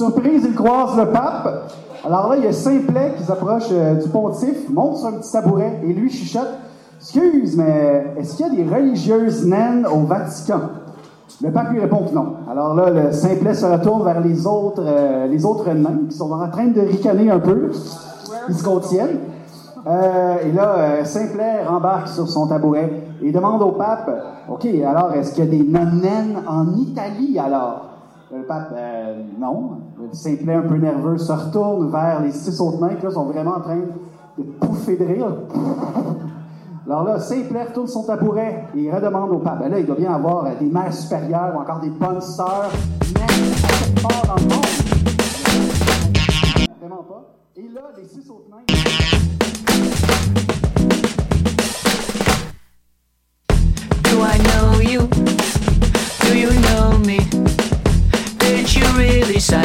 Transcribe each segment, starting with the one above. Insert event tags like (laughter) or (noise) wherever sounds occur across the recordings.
Surprise, il croise le pape. Alors là, il y a Simplet qui s'approche euh, du pontife, monte sur un petit tabouret et lui chuchote Excuse, mais est-ce qu'il y a des religieuses naines au Vatican? Le pape lui répond que non. Alors là, le Simplet se retourne vers les autres, euh, les autres nains qui sont en train de ricaner un peu. Ils se contiennent. Euh, et là, Simplet rembarque sur son tabouret et demande au pape OK, alors, est-ce qu'il y a des non-naines en Italie alors Le pape, euh, non. Le Simplet, un peu nerveux, se retourne vers les six autres nains qui là, sont vraiment en train de pouffer de rire. Alors là, Simplet retourne son tabouret et il redemande au pape. Ben là, il doit bien avoir euh, des mères supérieures ou encore des bonnes sœurs, quelque part dans le monde. Vraiment pas. Et là, les six autres.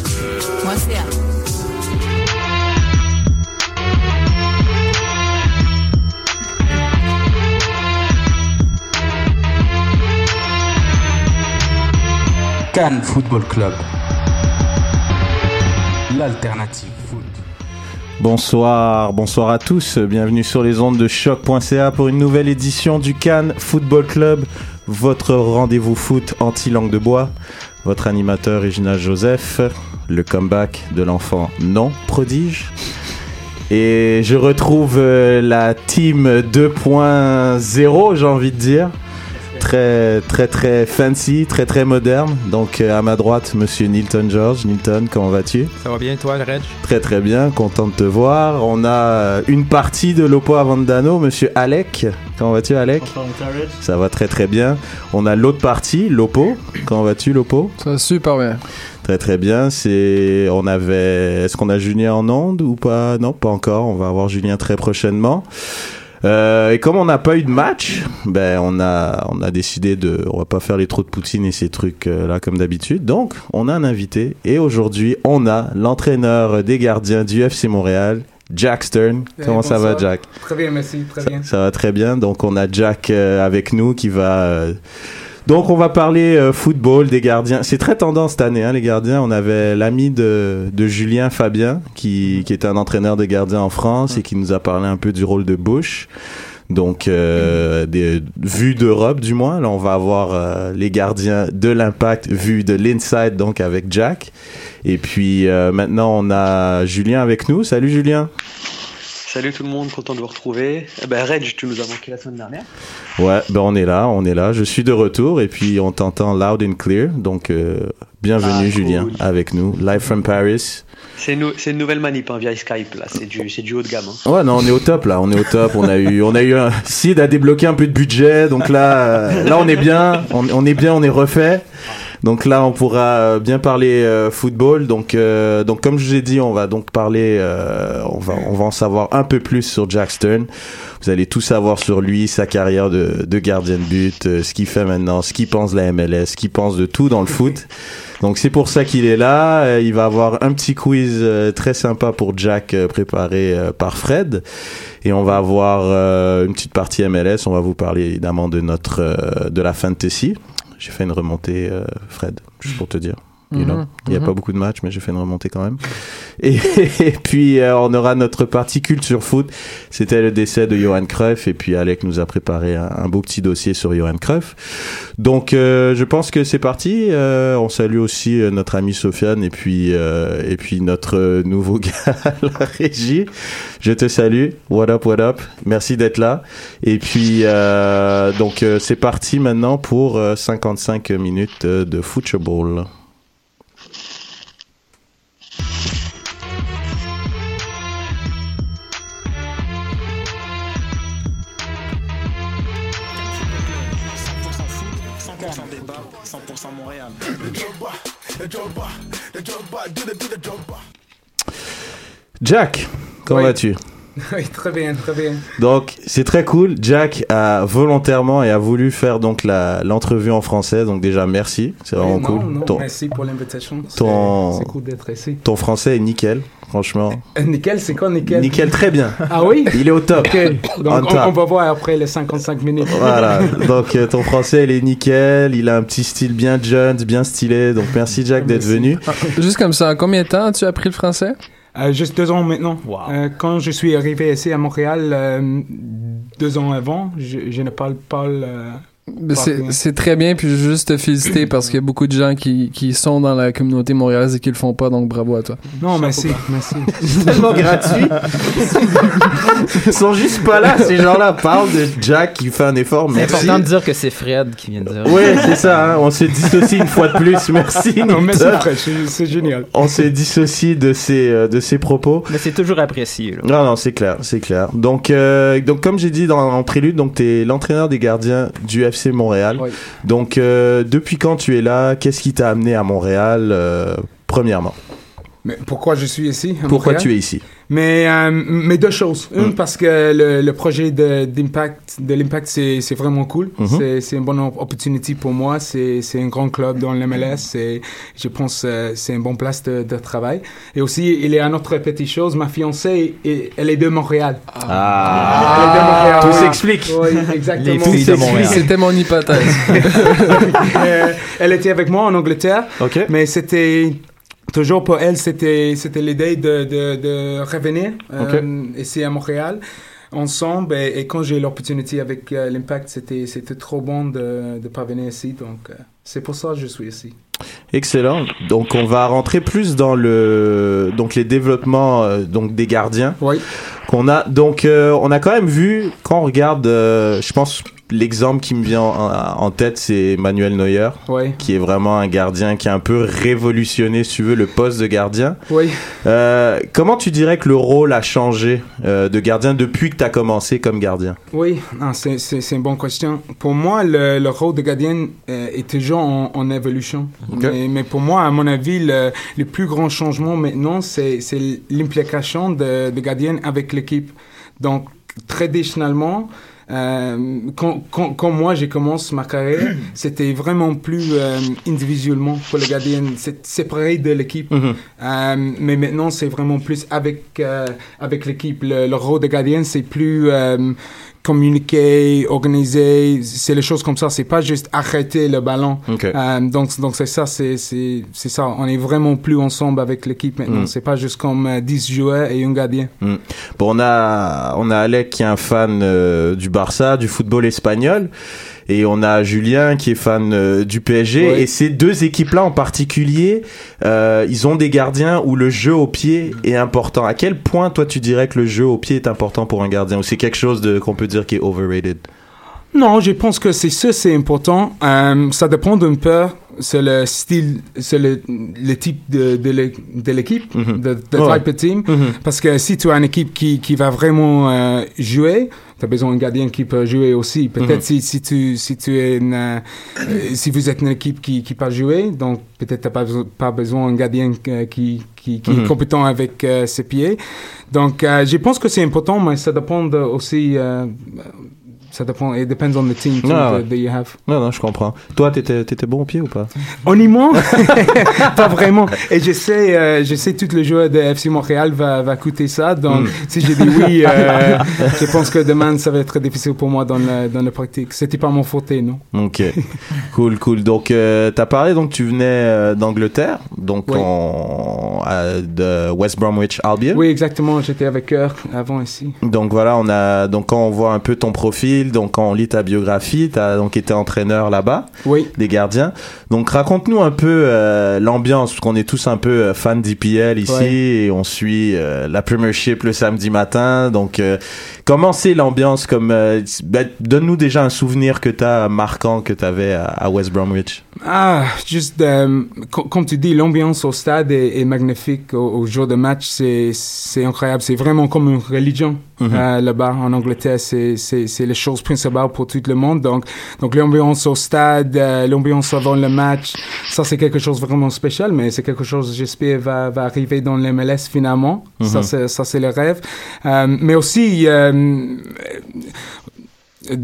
Choc.ca. Cannes Football Club. L'alternative foot. Bonsoir, bonsoir à tous. Bienvenue sur les ondes de choc.ca pour une nouvelle édition du Cannes Football Club, votre rendez-vous foot anti-langue de bois. Votre animateur Regina Joseph, le comeback de l'enfant non prodige. Et je retrouve euh, la team 2.0, j'ai envie de dire. Très, très, très fancy, très, très moderne. Donc, euh, à ma droite, monsieur Nilton George. Nilton, comment vas-tu? Ça va bien, toi, le Reg? Très très bien, content de te voir. On a euh, une partie de Lopo Avandano, monsieur Alec. Comment vas-tu Alec? Ça va très très bien. On a l'autre partie, Lopo. Comment vas-tu Lopo Ça va super bien. Très très bien. C'est, on avait, est-ce qu'on a Julien en onde ou pas? Non, pas encore. On va avoir Julien très prochainement. Euh, et comme on n'a pas eu de match, ben on a on a décidé de on va pas faire les trous de poutine et ces trucs euh, là comme d'habitude. Donc on a un invité et aujourd'hui on a l'entraîneur des gardiens du FC Montréal, Jack Stern. Comment ça va Jack? Très bien, merci. Très bien. Ça va très bien. Donc on a Jack euh, avec nous qui va euh, donc on va parler euh, football des gardiens. C'est très tendance cette année, hein, les gardiens. On avait l'ami de, de Julien Fabien, qui, qui est un entraîneur de gardiens en France et qui nous a parlé un peu du rôle de Bush. Donc, euh, des vues d'Europe du moins. Là, on va avoir euh, les gardiens de l'impact vus de l'inside, donc avec Jack. Et puis euh, maintenant, on a Julien avec nous. Salut Julien. Salut tout le monde, content de vous retrouver. Eh ben, Reg, tu nous as manqué la semaine dernière. Ouais, ben on est là, on est là. Je suis de retour et puis on t'entend loud and clear. Donc, euh, bienvenue Ah, cool. Julien avec nous, live from Paris. C'est une, nouvelle manip hein, via Skype, là. C'est du, c'est du haut de gamme. hein. Ouais, non, on est au top là, on est au top. On a eu, on a eu un Sid a débloqué un peu de budget, donc là, euh, là on est bien, on, on est bien, on est refait. Donc là, on pourra euh, bien parler euh, football. Donc, euh, donc comme je vous ai dit, on va donc parler, euh, on va, on va en savoir un peu plus sur Jack Stern. Vous allez tout savoir sur lui, sa carrière de, de gardien de but, euh, ce qu'il fait maintenant, ce qu'il pense de la MLS, ce qu'il pense de tout dans le foot. Donc c'est pour ça qu'il est là. Euh, il va avoir un petit quiz très sympa pour Jack préparé par Fred. Et on va avoir une petite partie MLS. On va vous parler évidemment de notre de la fantasy. J'ai fait une remontée, euh, Fred, juste pour te dire. You know. Mhm, Il n'y a pas beaucoup de matchs, mais j'ai fait une remontée quand même. (laughs) Et, et puis, euh, on aura notre partie culte sur foot. C'était le décès de Johan Cruyff. Et puis, Alec nous a préparé un, un beau petit dossier sur Johan Cruyff. Donc, euh, je pense que c'est parti. Euh, on salue aussi notre ami Sofiane et puis, et puis notre nouveau (laughs) gars à la régie. Je te salue. What up, what up. Merci d'être là. Et puis, euh, donc, c'est parti maintenant pour euh, 55 minutes de football. Jack, comment Oui. vas-tu? (laughs) Oui, très bien, très bien. Donc c'est très cool. Jack a volontairement et a voulu faire donc la l'entrevue en français. Donc déjà merci, c'est vraiment non, cool. non, ton, merci pour l'invitation. C'est- ton- C'est cool d'être ici. ton français est nickel, franchement. Euh, nickel, c'est quoi nickel? Nickel, très bien. Ah oui? Il est au top. Ok, donc On on, top. on va voir après les 55 minutes. Voilà. (laughs) Donc euh, ton français il est nickel. Il a un petit style bien Jones, bien stylé. Donc merci Jack d'être venu. Juste comme ça, en combien de temps as-tu appris le français? Euh, juste deux ans maintenant. Euh, quand je suis arrivé ici à Montréal, euh, deux ans avant, je, je ne parle pas le... C'est très bien, puis je veux juste te féliciter parce qu'il y a beaucoup de gens qui, qui sont dans la communauté montréalaise et qui le font pas, donc bravo à toi. Non, merci, merci. (laughs) C'est tellement gratuit. Ils sont juste pas là. Ces gens-là parlent de Jack qui fait un effort. C'est important de dire que c'est Fred qui vient de dire. Ouais, c'est ça. hein. On se dissocie une fois de plus. Merci. Non. Fred, c'est génial. On se dissocie de ses euh, de ses propos. Mais c'est toujours apprécié. Là. Non, non, c'est clair, c'est clair. Donc, euh, donc comme j'ai dit dans en prélude, donc t'es l'entraîneur des gardiens du FC Montréal. Oui. Donc, euh, depuis quand tu es là? Qu'est-ce qui t'a amené à Montréal euh, Premièrement, Mais pourquoi je suis ici à pourquoi Montréal? tu es ici? Mais, euh, mais deux choses. Une, Mm. parce que le, le projet de, d'impact, de l'impact, c'est, c'est vraiment cool. Mhm. C'est, c'est une bonne op- opportunité pour moi. C'est, c'est un grand club dans l'MLS. Je pense euh, c'est une bonne place de, de travail. Et aussi, il y a une autre petite chose. Ma fiancée, elle est de Montréal. Ah, Elle est de Montréal. tout s'explique. Oui, exactement. C'était mon hypothèse. (laughs) Euh, elle était avec moi en Angleterre. Ok. Mais c'était toujours pour elle, c'était c'était l'idée de, de, de revenir euh, ici à Montréal ensemble. Et, et quand j'ai eu l'opportunité avec euh, l'Impact, c'était c'était trop bon de de parvenir ici. Donc euh, c'est pour ça que je suis ici. Excellent. Donc, on va rentrer plus dans le donc les développements euh, donc des gardiens Oui. Qu'on a. Donc, euh, on a quand même vu quand on regarde, euh, je pense l'exemple qui me vient en, en tête, c'est Manuel Neuer. Qui est vraiment un gardien qui a un peu révolutionné, si tu veux, le poste de gardien. Euh, comment tu dirais que le rôle a changé de gardien depuis que tu as commencé comme gardien? Oui, c'est, c'est, c'est une bonne question. Pour moi, le, le rôle de gardien est toujours en, en évolution. Mais, mais pour moi, à mon avis, le, le plus grand changement maintenant, c'est, c'est l'implication de, de gardien avec l'équipe. Donc, traditionnellement, euh, quand, quand, quand moi j'ai commencé ma carrière, (clears throat) c'était vraiment plus euh, individuellement pour le gardien, c'est séparé de l'équipe. Mhm. Euh, mais maintenant, c'est vraiment plus avec, avec l'équipe. Le, le rôle de gardien, c'est plus communiquer, organiser, c'est les choses comme ça. C'est pas juste arrêter le ballon. Ok. Euh, donc, donc c'est ça, c'est, c'est, c'est ça. On est vraiment plus ensemble avec l'équipe maintenant. Mm. C'est pas juste comme euh, 10 joueurs et un gardien. Mm. Bon, on a, on a Alec qui est un fan euh, du Barça, du football espagnol. Et on a Julien qui est fan euh, du PSG. Ouais. Et ces deux équipes-là en particulier, euh, ils ont des gardiens où le jeu au pied est important. À quel point, toi, tu dirais que le jeu au pied est important pour un gardien? Ou c'est quelque chose de, qu'on peut dire qui est overrated? Non, je pense que c'est ça, c'est important. Euh, ça dépend d'un peu, c'est le style, c'est le, le type de, de l'é- de l'équipe, de, de Ouais. type of team. Mhm. Parce que si tu as une équipe qui, qui va vraiment euh, jouer, tu as besoin d'un gardien qui peut jouer aussi. Peut-être Mhm. si, si, tu, si tu es une, euh, si vous êtes une équipe qui, qui peut jouer, donc peut-être tu n'as pas, besoin- pas besoin d'un gardien euh, qui, qui, qui Mhm. est compétent avec euh, ses pieds. Donc, euh, je pense que c'est important, mais ça dépend aussi euh, ça dépend. It depends on the team too, Ah, that, that you have. Non, non, je comprends. Toi, t'étais, t'étais bon au pied ou pas? Honnêtement, (laughs) (laughs) pas vraiment. Et je sais, euh, je sais, tout le joueur de FC Montréal va, va coûter ça. Donc, Mm. si j'ai dit oui, euh, (laughs) je pense que demain, ça va être difficile pour moi dans la, dans la pratique. C'était pas mon faute, non. Ok, cool, cool. Donc, euh, t'as parlé, donc tu venais euh, d'Angleterre, donc Oui. de West Bromwich Albion. Oui, exactement. J'étais avec eux avant ici. Donc voilà, on a donc quand on voit un peu ton profil, donc quand on lit ta biographie, t'as donc été entraîneur là-bas, Oui. des gardiens. Donc raconte-nous un peu euh, l'ambiance, parce qu'on est tous un peu euh, fans d'IPL ici Ouais. et on suit euh, la Premiership le samedi matin. Donc euh, comment c'est l'ambiance Comme euh, ben, donne-nous déjà un souvenir que t'as marquant que t'avais à, à West Bromwich. Ah, juste, co- comme tu dis, l'ambiance au stade est, est magnifique au, au jour de match. C'est incroyable. C'est vraiment comme une religion Mhm. euh, là-bas en Angleterre. C'est, c'est, c'est les choses principales pour tout le monde. Donc, donc l'ambiance au stade, euh, l'ambiance avant le match, ça c'est quelque chose de vraiment spécial. Mais c'est quelque chose, j'espère, va, va arriver dans l'MLS finalement. Ça Mhm. c'est, ça c'est le rêve. Euh, mais aussi.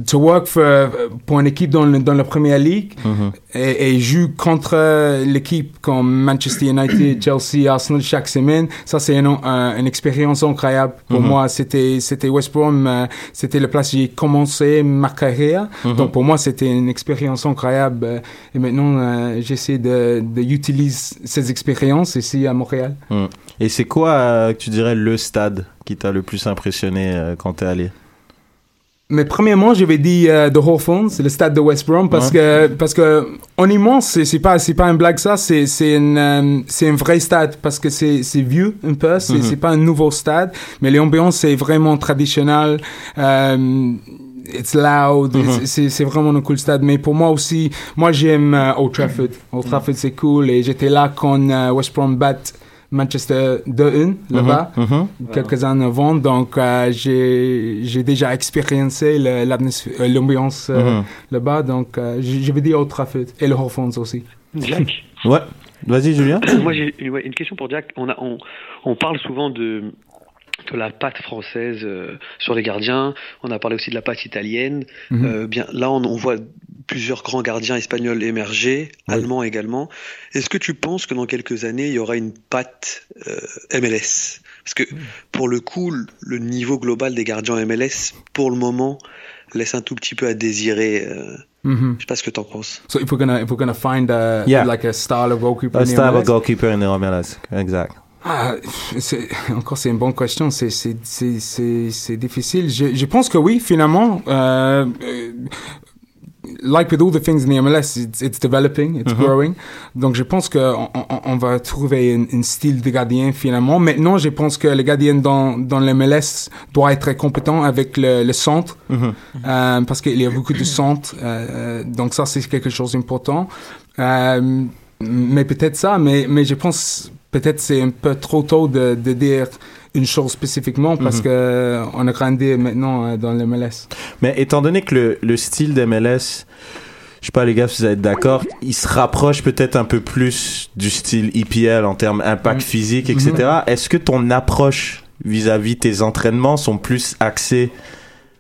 To work for, pour une équipe dans, le- dans la première ligue Mhm. et, et joue contre euh, l'équipe comme Manchester United, (clears throat) Chelsea, Arsenal chaque semaine, ça c'est une, un- une expérience incroyable pour Mhm. moi. C'était c'était West Brom, euh, c'était le place où j'ai commencé ma carrière. Mhm. Donc pour moi c'était une expérience incroyable. Et maintenant euh, j'essaie de, de utiliser ces expériences ici à Montréal. Mm. Et c'est quoi, que tu dirais, le stade qui t'a le plus impressionné quand t'es allé? Mais premièrement, je vais dire euh, The Hawthorns, c'est le stade de West Brom, parce que parce que honnêtement, c'est c'est pas c'est pas une blague ça, c'est c'est une euh, c'est un vrai stade parce que c'est c'est vieux un peu, c'est Mhm. c'est pas un nouveau stade, mais l'ambiance c'est vraiment traditionnel. Euh, It's loud, c'est c'est vraiment un cool stade. Mais pour moi aussi, moi j'aime euh, Old Trafford. Old Trafford c'est cool et j'étais là quand euh, West Brom bat Manchester 2-1 là-bas Mhm, mhm. quelques années avant. Donc, euh, j'ai j'ai déjà expériencé euh, l'ambiance euh, Mhm. là-bas. Donc, euh, je vais dire Old Trafford et le Hawthorns aussi. Jack (coughs) Ouais, vas-y Julien. (coughs) Moi, j'ai une- ouais, une question pour Jack. On, a, on, on parle souvent de, de la patte française euh, sur les gardiens. On a parlé aussi de la patte italienne. Euh, bien, là, on, on voit plusieurs grands gardiens espagnols émerger, allemands également. Est-ce que tu penses que dans quelques années, il y aura une patte euh, MLS Parce que pour le coup, le- niveau global des gardiens MLS, pour le moment, laisse un tout petit peu à désirer. euh, Mhm. je sais pas ce que tu en penses. So, if we're gonna if we're gonna find a, Yeah. like a style of goalkeeper, Un in the style of MLS, goalkeeper in the MLS. Exact. Ah, c'est- encore, c'est une bonne question. C'est, c'est, c'est, c'est, c'est difficile. Je, je pense que oui, finalement. Euh, euh, like with all the things in the MLS, it's, it's developing, it's Mhm. growing. Donc, je pense qu'on on, on va trouver un, style de gardien finalement. Maintenant, je pense que le gardien dans, dans l'MLS doit être compétent avec le, le centre. Mhm. Euh, parce qu'il y a beaucoup de centres. euh, donc ça, c'est quelque chose d'important. Euh, mais peut-être ça, mais, mais je pense peut-être c'est un peu trop tôt de, de dire une chose spécifiquement parce Mhm. que on a grandi maintenant euh, dans le MLS. Mais étant donné que le, le style d'MLS, je sais pas les gars si vous êtes d'accord, il se rapproche peut-être un peu plus du style EPL en termes impact Mhm. physique, etc. Est-ce que ton approche vis-à-vis tes entraînements sont plus axés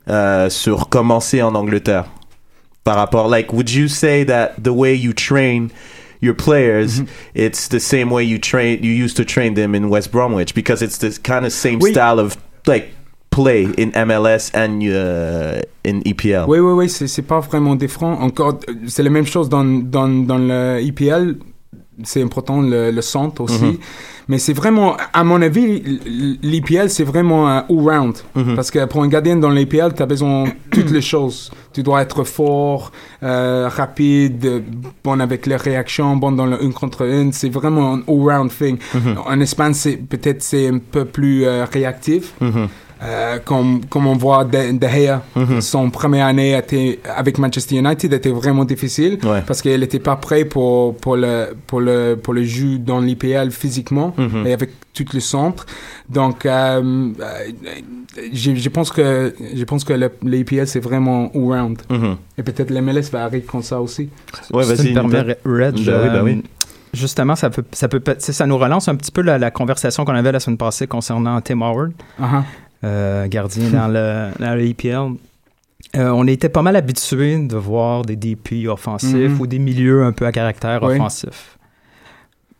euh, sur commencer en Angleterre? Par rapport, like, would you say that the way you train your players, it's the same way you train, you used to train them in West Bromwich because it's the kind of same Oui. style of like play in MLS and uh, in EPL. Oui, oui, oui, c'est c'est pas vraiment différent. Encore, c'est la même chose dans, dans, dans le EPL. C'est important le, le centre aussi. Mhm. Mais c'est vraiment, à mon avis, l'EPL, c'est vraiment un all-round. Mhm. Parce que pour un gardien dans l'EPL, tu as besoin de (clears throat) toutes les choses. Tu dois être fort, euh, rapide, euh, bon avec les réactions, bon dans le 1 contre 1. C'est vraiment un all-round thing. Mhm. En Espagne, c'est peut-être c'est un peu plus euh, réactif. Euh, comme, comme on voit De, De Gea, Mhm. son première année était, avec Manchester United était vraiment difficile Ouais. parce qu'il n'était pas prêt pour, pour, le, pour, le, pour le jeu dans l'IPL physiquement Mhm. et avec tout le centre. Donc, euh, euh, je, je pense que, je pense que l'IPL c'est vraiment all-round. Mhm. Et peut-être l'MLS va arriver comme ça aussi. Ouais, vas-y. Ben oui, oui. Justement, ça peut, ça peut, nous relance un petit peu la, la conversation qu'on avait la semaine passée concernant Tim Howard, Uh-huh. Euh, gardien dans le, dans le EPL. euh, on était pas mal habitué de voir des DP offensifs Mhm. ou des milieux un peu à caractère Oui. offensif.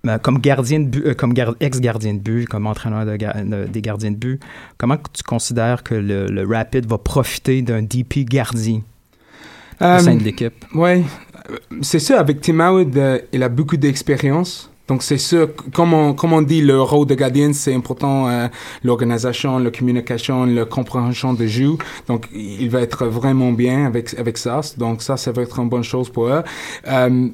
Mais comme gardien de but, euh, comme gar- ex-gardien de but, comme entraîneur de ga- de- des gardiens de but, comment tu considères que le, le Rapid va profiter d'un DP gardien au sein de l'équipe? Oui, c'est sûr, avec Tim Howard, il a beaucoup d'expérience. Donc, c'est sûr, comme on, comme on dit, le rôle de gardien, c'est important, euh, l'organisation, la communication, la compréhension de jeu. Donc, il va être vraiment bien avec, avec ça. Donc, ça, ça va être une bonne chose pour eux. Euh,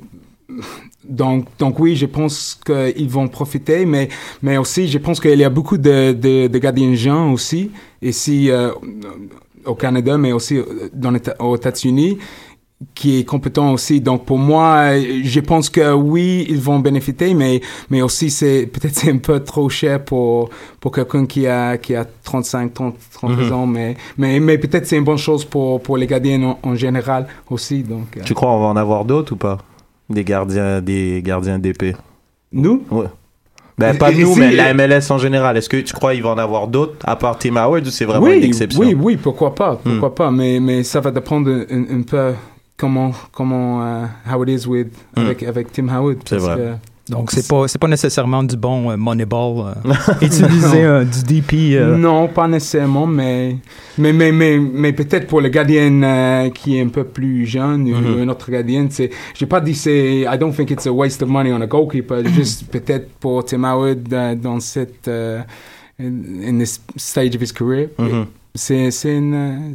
donc, donc oui, je pense qu'ils vont profiter, mais, mais aussi, je pense qu'il y a beaucoup de, de, de gardiens jeunes aussi, ici euh, au Canada, mais aussi euh, dans les, aux États-Unis, qui est compétent aussi. Donc, pour moi, euh, je pense que oui, ils vont bénéficier, mais, mais aussi, c'est (laughs) peut-être c'est un peu trop cher pour, pour quelqu'un qui a, qui a 35, 30, 30 Mhm. ans, mais, mais, mais peut-être c'est une bonne chose pour, pour les gardiens en, en général aussi. Donc, euh, Tu crois on va en avoir d'autres ou pas? Des gardiens, des gardiens d'épée? Nous? Ouais. Ben, pas nous, mais la MLS en général. Est-ce que tu crois qu'il va en avoir d'autres à part Tim Howard ou c'est vraiment oui, une exception? Oui, oui, pourquoi pas, pourquoi Hmm. pas, mais, mais ça va dépendre un, un peu comment, comment, euh, how it is with, Hmm. avec, avec Tim Howard. C'est vrai. que- Donc, c'est pas, c'est pas nécessairement du bon euh, Moneyball. euh, (laughs) utiliser un- du DP. euh, Non, pas nécessairement, mais, mais, mais, mais, mais peut-être pour le gardien euh, qui est un peu plus jeune ou Mhm. un autre gardien, c'est, j'ai pas dit c'est, I don't think it's a waste of money on a goalkeeper, juste peut-être pour Tim Howard euh, dans cette, euh, in, in this stage of his career. Mhm. C'est, c'est, une, euh,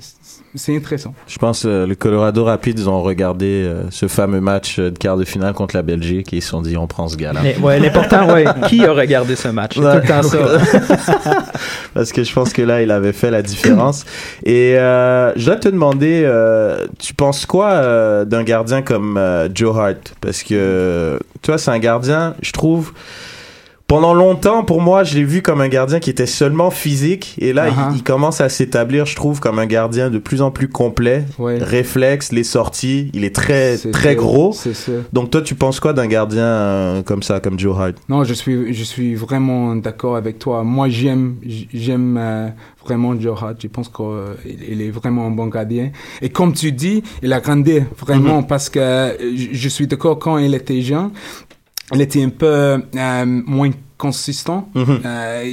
c'est intéressant. Je pense que le Colorado Rapids ont regardé euh, ce fameux match euh, de quart de finale contre la Belgique et ils se sont dit on prend ce gars-là. Mais, ouais, l'important, ouais, (laughs) qui a regardé ce match? C'est tout le temps ça. (laughs) Parce que je pense que là, il avait fait la différence. Et euh, je dois te demander, euh, tu penses quoi euh, d'un gardien comme euh, Joe Hart? Parce que, tu vois, c'est un gardien, je trouve... Pendant longtemps, pour moi, je l'ai vu comme un gardien qui était seulement physique. Et là, Uh-huh. il, il commence à s'établir, je trouve, comme un gardien de plus en plus complet. Ouais. Réflexe, les sorties, il est très, C'est très sûr, gros. C'est ça. Donc toi, tu penses quoi d'un gardien euh, comme ça, comme Joe Hart Non, je suis, je suis vraiment d'accord avec toi. Moi, j'aime, j'aime euh, vraiment Joe Hart. Je pense qu'il il est vraiment un bon gardien. Et comme tu dis, il a grandi vraiment parce que euh, je suis d'accord quand il était jeune, il était un peu euh, moins consistant. Euh,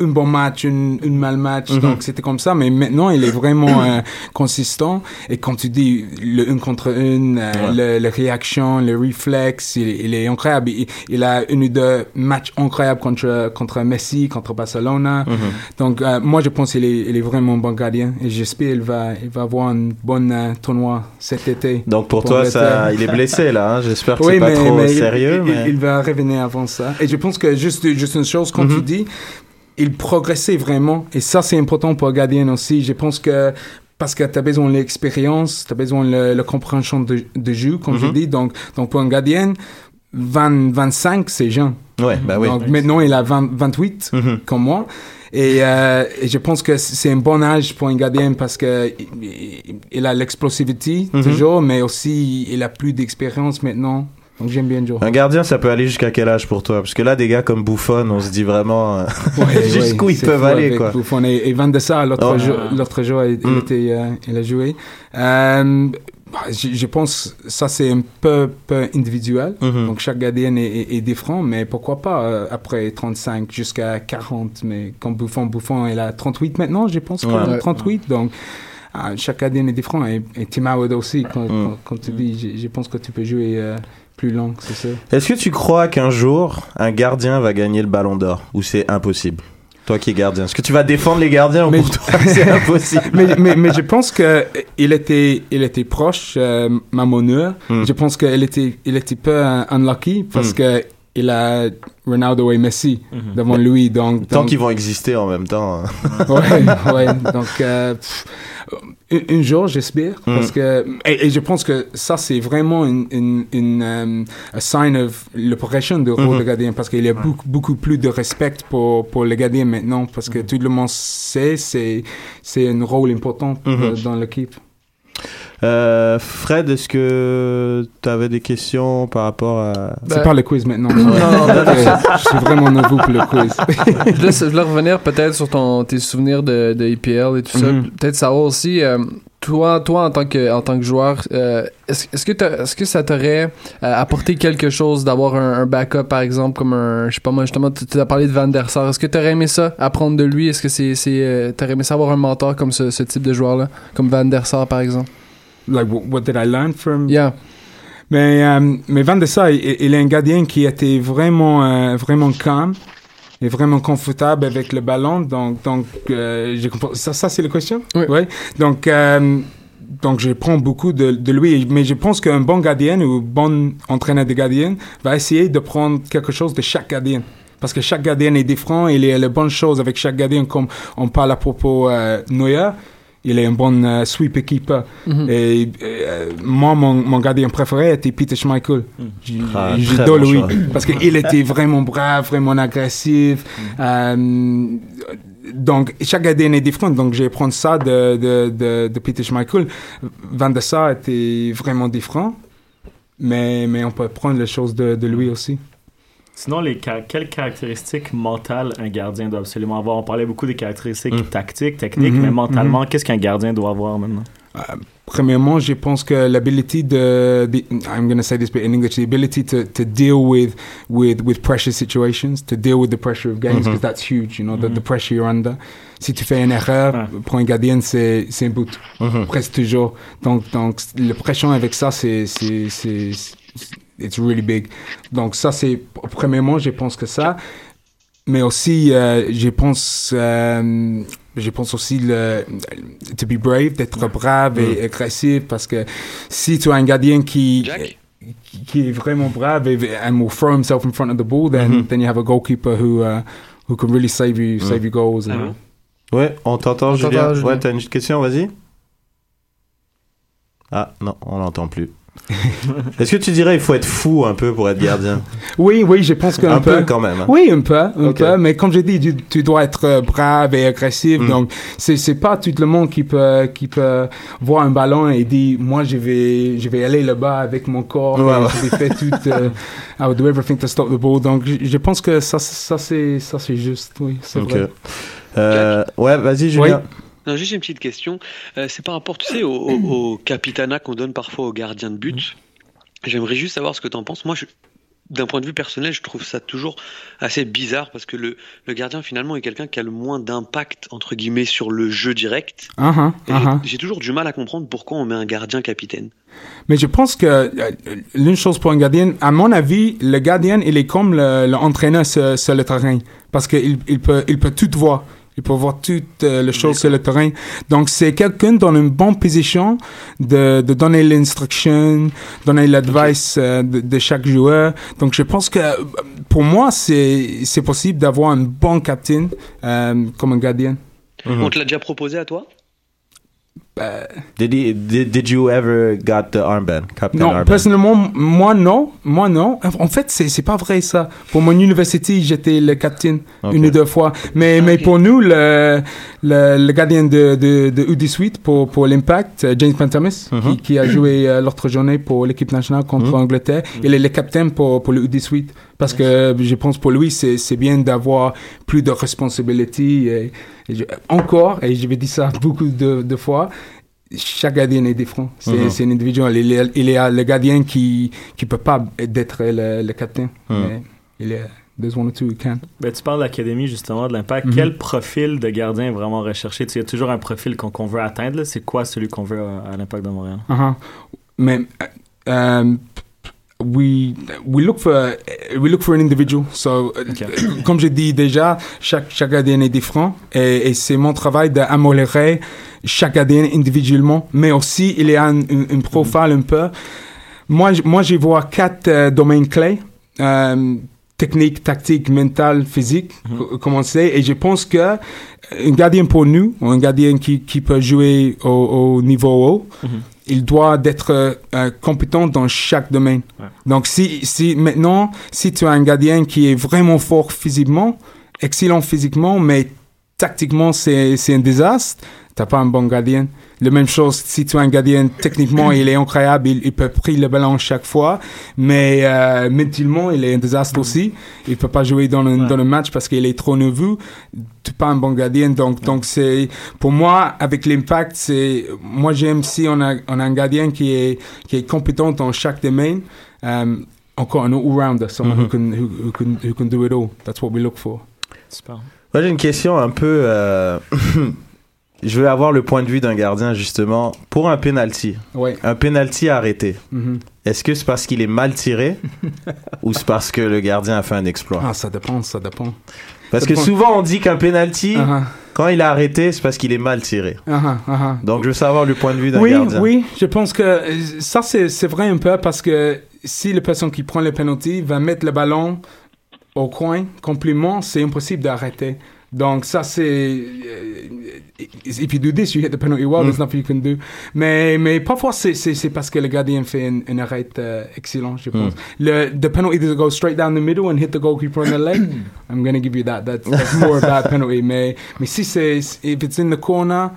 un bon match, un, un mal match, Mhm. donc c'était comme ça. Mais maintenant, il est vraiment euh, consistant. Et comme tu dis, le un contre un, euh, le, le réaction, le réflexe, il, il est incroyable. Il, il a une ou deux matchs incroyables contre contre Messi, contre Barcelona. Mhm. Donc euh, moi, je pense qu'il est, il est vraiment un bon gardien. Et j'espère qu'il va il va avoir un bon tournoi cet été. Donc pour Pour toi, ça, il est blessé là. hein. J'espère que (laughs) Oui, c'est pas trop mais il- sérieux. il, mais... il va revenir avant ça. Et je pense que juste, juste une chose, quand tu Mhm. dis, il progressait vraiment. Et ça, c'est important pour un gardien aussi. Je pense que parce que tu as besoin de l'expérience, tu as besoin de la- compréhension de, de jeu, comme je Mhm. dis. Donc, donc, pour un gardien, 20, 25, c'est jeune. Ouais, bah oui. Donc, maintenant, il a 20, 28, Mhm. comme moi. Et, euh, et je pense que c'est un bon âge pour un gardien parce que il, il a l'explosivité Mhm. toujours, mais aussi il a plus d'expérience maintenant. Donc j'aime bien Joe. Un gardien, ça peut aller jusqu'à quel âge pour toi? Parce que là, des gars comme Buffon, on se dit vraiment euh, Ouais, (laughs) jusqu'où ouais, ils peuvent aller, quoi. Buffon et, et Van de Sar, l'autre Oh. jour, l'autre jour, il, il Mm. était, euh, il a joué. Euh, bah, je, je pense ça c'est un peu, peu individuel. Mhm. Donc chaque gardien est, est, est différent, mais pourquoi pas euh, après 35 jusqu'à 40. Mais comme Buffon, Buffon, il a 38 maintenant, je pense, qu'il a Ouais. 38. Donc ah, chaque gardien est différent. Et, et Tim Howard aussi, quand, Mm. quand, quand tu dis, je, je pense que tu peux jouer euh, plus long, c'est ça? Est-ce que tu crois qu'un jour, un gardien va gagner le ballon d'or? Ou c'est impossible? Toi qui es gardien. Est-ce que tu vas défendre les gardiens ou pour toi, c'est (laughs) impossible? Mais, mais, mais je pense que il était, il était proche, euh, Mamoneur. Mm. Je pense qu'il était, il était peu euh, unlucky parce Mm. que il a Ronaldo et Messi devant lui. Donc, Tant donc- qu'ils vont exister en même temps. hein. (laughs) ouais, ouais. Donc, euh, pff, un, un jour, j'espère, Mm. parce que et, et je pense que ça c'est vraiment une, une, une um, a sign of le progression de rôle Mhm. de gardien, parce qu'il y a beaucoup, beaucoup plus de respect pour pour les gardiens maintenant, parce que tout le monde sait c'est c'est un rôle important Mhm. euh, dans l'équipe. Euh, Fred, est-ce que tu avais des questions par rapport à... C'est pas le quiz maintenant. Non, non, non, je suis vraiment nouveau pour le quiz. (laughs) je, voulais, je voulais revenir peut-être sur ton, tes souvenirs de, de EPL et tout ça. Mhm. Peut-être savoir aussi, euh, toi, toi en tant que en tant que joueur, euh, est-ce que est-ce que ça t'aurait euh, apporté quelque chose d'avoir un, un backup par exemple comme un je sais pas moi justement tu tu as parlé de Van der Sar. Est-ce que t'aurais aimé ça apprendre de lui? Est-ce que c'est c'est euh, t'aurais aimé ça avoir un mentor comme ce, ce type de joueur là, comme Van der Sar par exemple? Like, what, did I learn from? Yeah. Mais, euh, mais Van de Sar, il, il est un gardien qui était vraiment, euh, vraiment calme et vraiment confortable avec le ballon. Donc, donc euh, ça, ça c'est la question? Oui. Ouais. Donc, donc, je prends beaucoup de, de lui. Mais je pense qu'un bon gardien ou bon entraîneur de gardien va essayer de prendre quelque chose de chaque gardien. Parce que chaque gardien est différent il y a les bonnes choses avec chaque gardien, comme on parle à propos euh, Neuer. Il est un bon euh, sweep keeper. Mhm. Et euh, moi, mon, mon gardien préféré était Peter Schmeichel. J- Ah, J'adore bon lui. Parce qu'il était vraiment brave, vraiment agressif. Euh, donc, chaque gardien est différent. Donc, je vais prendre ça de, de, de, de Peter Schmeichel. Van der Sar était vraiment différent. Mais, mais on peut prendre les choses de, de lui aussi. Sinon, les ca- quelles caractéristiques mentales un gardien doit absolument avoir? On parlait beaucoup des caractéristiques Mm. tactiques, techniques, Mhm, mais mentalement, qu'est-ce qu'un gardien doit avoir maintenant? Premièrement, je pense que l'ability de, the- I'm going to say this bit in English, the ability to, to deal with, with, with pressure situations, to deal with the pressure of games, because that's huge, you know, the, the pressure you're under. Si tu fais une erreur, Ouais. pour un gardien, c'est, c'est un but, Mhm. presque toujours. Donc, donc, le pression avec ça, c'est, c'est, c'est, c'est- it's really big. Donc, ça, c'est, premièrement, je pense que ça. Mais aussi, euh, je pense, euh, je pense aussi le, to be brave, d'être brave et agressif, parce que si tu as un gardien qui, qui, qui est vraiment brave et and will throw himself in front of the ball, then Mhm. then you have a goalkeeper who uh, who can really save you save you goals. Ah and- ouais. On t'entend, Julien? Ouais, t'as une question, vas-y. Ah, non, on l'entend plus. (laughs) Est-ce que tu dirais il faut être fou un peu pour être gardien? Oui, oui, je pense qu'un Un peu quand même, hein. Oui, un peu, un peu. Mais comme j'ai dit, tu, tu dois être euh, brave et agressif. Mm. Donc, c'est c'est pas tout le monde qui peut qui peut voir un ballon et dire moi je vais je vais aller là-bas avec mon corps. Et. Je vais faire tout. euh, (laughs) I will do everything to stop the ball. Donc, je, je pense que ça ça c'est ça c'est juste. Oui, c'est vrai. Euh, ouais, vas-y, Julien. Non, juste une petite question. Euh, c'est par rapport, tu sais, au, au, au capitana qu'on donne parfois aux gardiens de but. J'aimerais juste savoir ce que tu en penses. Moi, je- d'un point de vue personnel, je trouve ça toujours assez bizarre parce que le, le gardien, finalement, est quelqu'un qui a le moins d'impact, entre guillemets, sur le jeu direct. Ah, ah, Et ah, ah. J'ai toujours du mal à comprendre pourquoi on met un gardien capitaine. Mais je pense que euh, l'une chose pour un gardien, à mon avis, le gardien, il est comme le- l'entraîneur sur, sur le terrain. Parce qu'il il peut, il peut tout voir. Il peut voir toutes euh, les choses sur le terrain. Donc, c'est quelqu'un dans une bonne position de, de donner l'instruction, donner l'advice euh, de, de chaque joueur. Donc, je pense que pour moi, c'est c'est possible d'avoir un bon capitaine euh, comme un gardien. Mhm. On te l'a déjà proposé à toi? Did, he, did, did you ever got the armband? Captain Non, armband? personnellement, moi non, moi non. En fait, c'est c'est pas vrai ça. Pour mon université, j'étais le capitaine Ok. une ou deux fois. Mais mais pour nous, le le, le gardien de de, de U18 pour pour l'Impact, euh, James Pantamis, Mhm. qui, qui a joué euh, l'autre journée pour l'équipe nationale contre Mhm. Angleterre, il est le capitaine pour pour le U18 parce que je pense pour lui c'est c'est bien d'avoir plus de responsabilités. Et, et je- encore, et je vais dire ça (laughs) beaucoup de de fois chaque gardien est différent. C'est Mhm. un individuel. Il y a, il y a le gardien qui qui peut pas être le, le capitaine. Mhm. Mais il y a there's one or two who can. Ben, tu parles de l'académie justement, de l'impact. Mhm. Quel profil de gardien est vraiment recherché? Il y a toujours un profil qu'on qu'on veut atteindre. C'est quoi celui qu'on veut à, à l'impact de Montréal? Uh-huh. Mais uh, um, we we look for we look for an individual. So, uh, (clears throat) comme j'ai dit déjà, chaque chaque gardien est différent et, et c'est mon travail d'améliorer chaque gardien individuellement, mais aussi il y a un, un, un profil un peu. Moi, moi, j'y vois quatre euh, domaines clés. Euh, technique, tactique, mental, physique, co- comme on sait. Et je pense que euh, un gardien pour nous, ou un gardien qui, qui peut jouer au, au niveau haut, il doit être euh, euh, compétent dans chaque domaine. Donc, si, si maintenant, si tu as un gardien qui est vraiment fort physiquement, excellent physiquement, mais tactiquement, c'est c'est un désastre, t'as pas un bon gardien? La même chose, si tu as un gardien, techniquement, il est incroyable, il, il peut prendre le ballon chaque fois, mais euh, mentalement, il est un désastre aussi. Il peut pas jouer dans le, dans le match parce qu'il est trop nerveux. Tu pas un bon gardien, donc donc c'est pour moi avec l'impact, c'est moi j'aime si on a on a un gardien qui est qui est compétent dans chaque domaine. Um, encore un all-rounder, someone who, Mhm. can, who, who, can, who can do it all. That's what we look for. Super. Moi, j'ai une question un peu. euh, (laughs) Je veux avoir le point de vue d'un gardien, justement, pour un penalty. Ouais. Un penalty arrêté. Mhm. Est-ce que c'est parce qu'il est mal tiré (laughs) ou c'est parce que le gardien a fait un exploit? Ah, ça dépend, ça dépend. Parce Ça que dépend. souvent on dit qu'un penalty, Uh-huh. quand il est arrêté, c'est parce qu'il est mal tiré. Uh-huh. Donc je veux savoir le point de vue d'un Oui, gardien. oui, je pense que euh, ça, c'est c'est vrai un peu parce que si la personne qui prend le penalty va mettre le ballon au coin, complètement, c'est impossible d'arrêter. Donc ça, c'est... euh, if you do this, you hit the penalty well, there's mm. nothing you can do. Mais, mais parfois, c'est- c'est c'est parce que le gardien fait un, un arrêt euh, excellent, je pense. Mm. Le the penalty does go straight down the middle and hit the goalkeeper on the leg. (coughs) I'm going to give you that. That's, that's more a bad penalty. Mais, mais si c'est... If it's in the corner...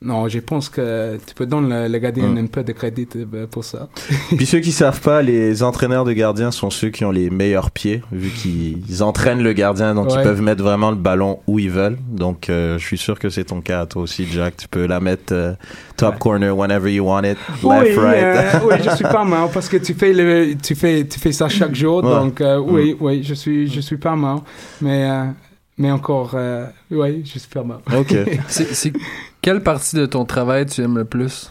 Non, je pense que tu peux donner le, gardien Mm. un peu de crédit euh, pour ça. (laughs) Puis ceux qui savent pas, les entraîneurs de gardiens sont ceux qui ont les meilleurs pieds, vu qu'ils entraînent le gardien, donc ils Ouais. peuvent mettre vraiment le ballon où ils veulent. Donc euh, je suis sûr que c'est ton cas, toi aussi, Jack. Tu peux la mettre euh, top corner whenever you want it, left, oui, right. euh, (laughs) oui, je suis pas (laughs) mal parce que tu fais le, tu fais, tu fais ça chaque jour. Ouais. Donc euh, oui, oui, je suis, je suis pas mal. Mais, euh, mais encore, euh, oui, je suis pas mal. Ok. C'est quelle partie de ton travail tu aimes le plus?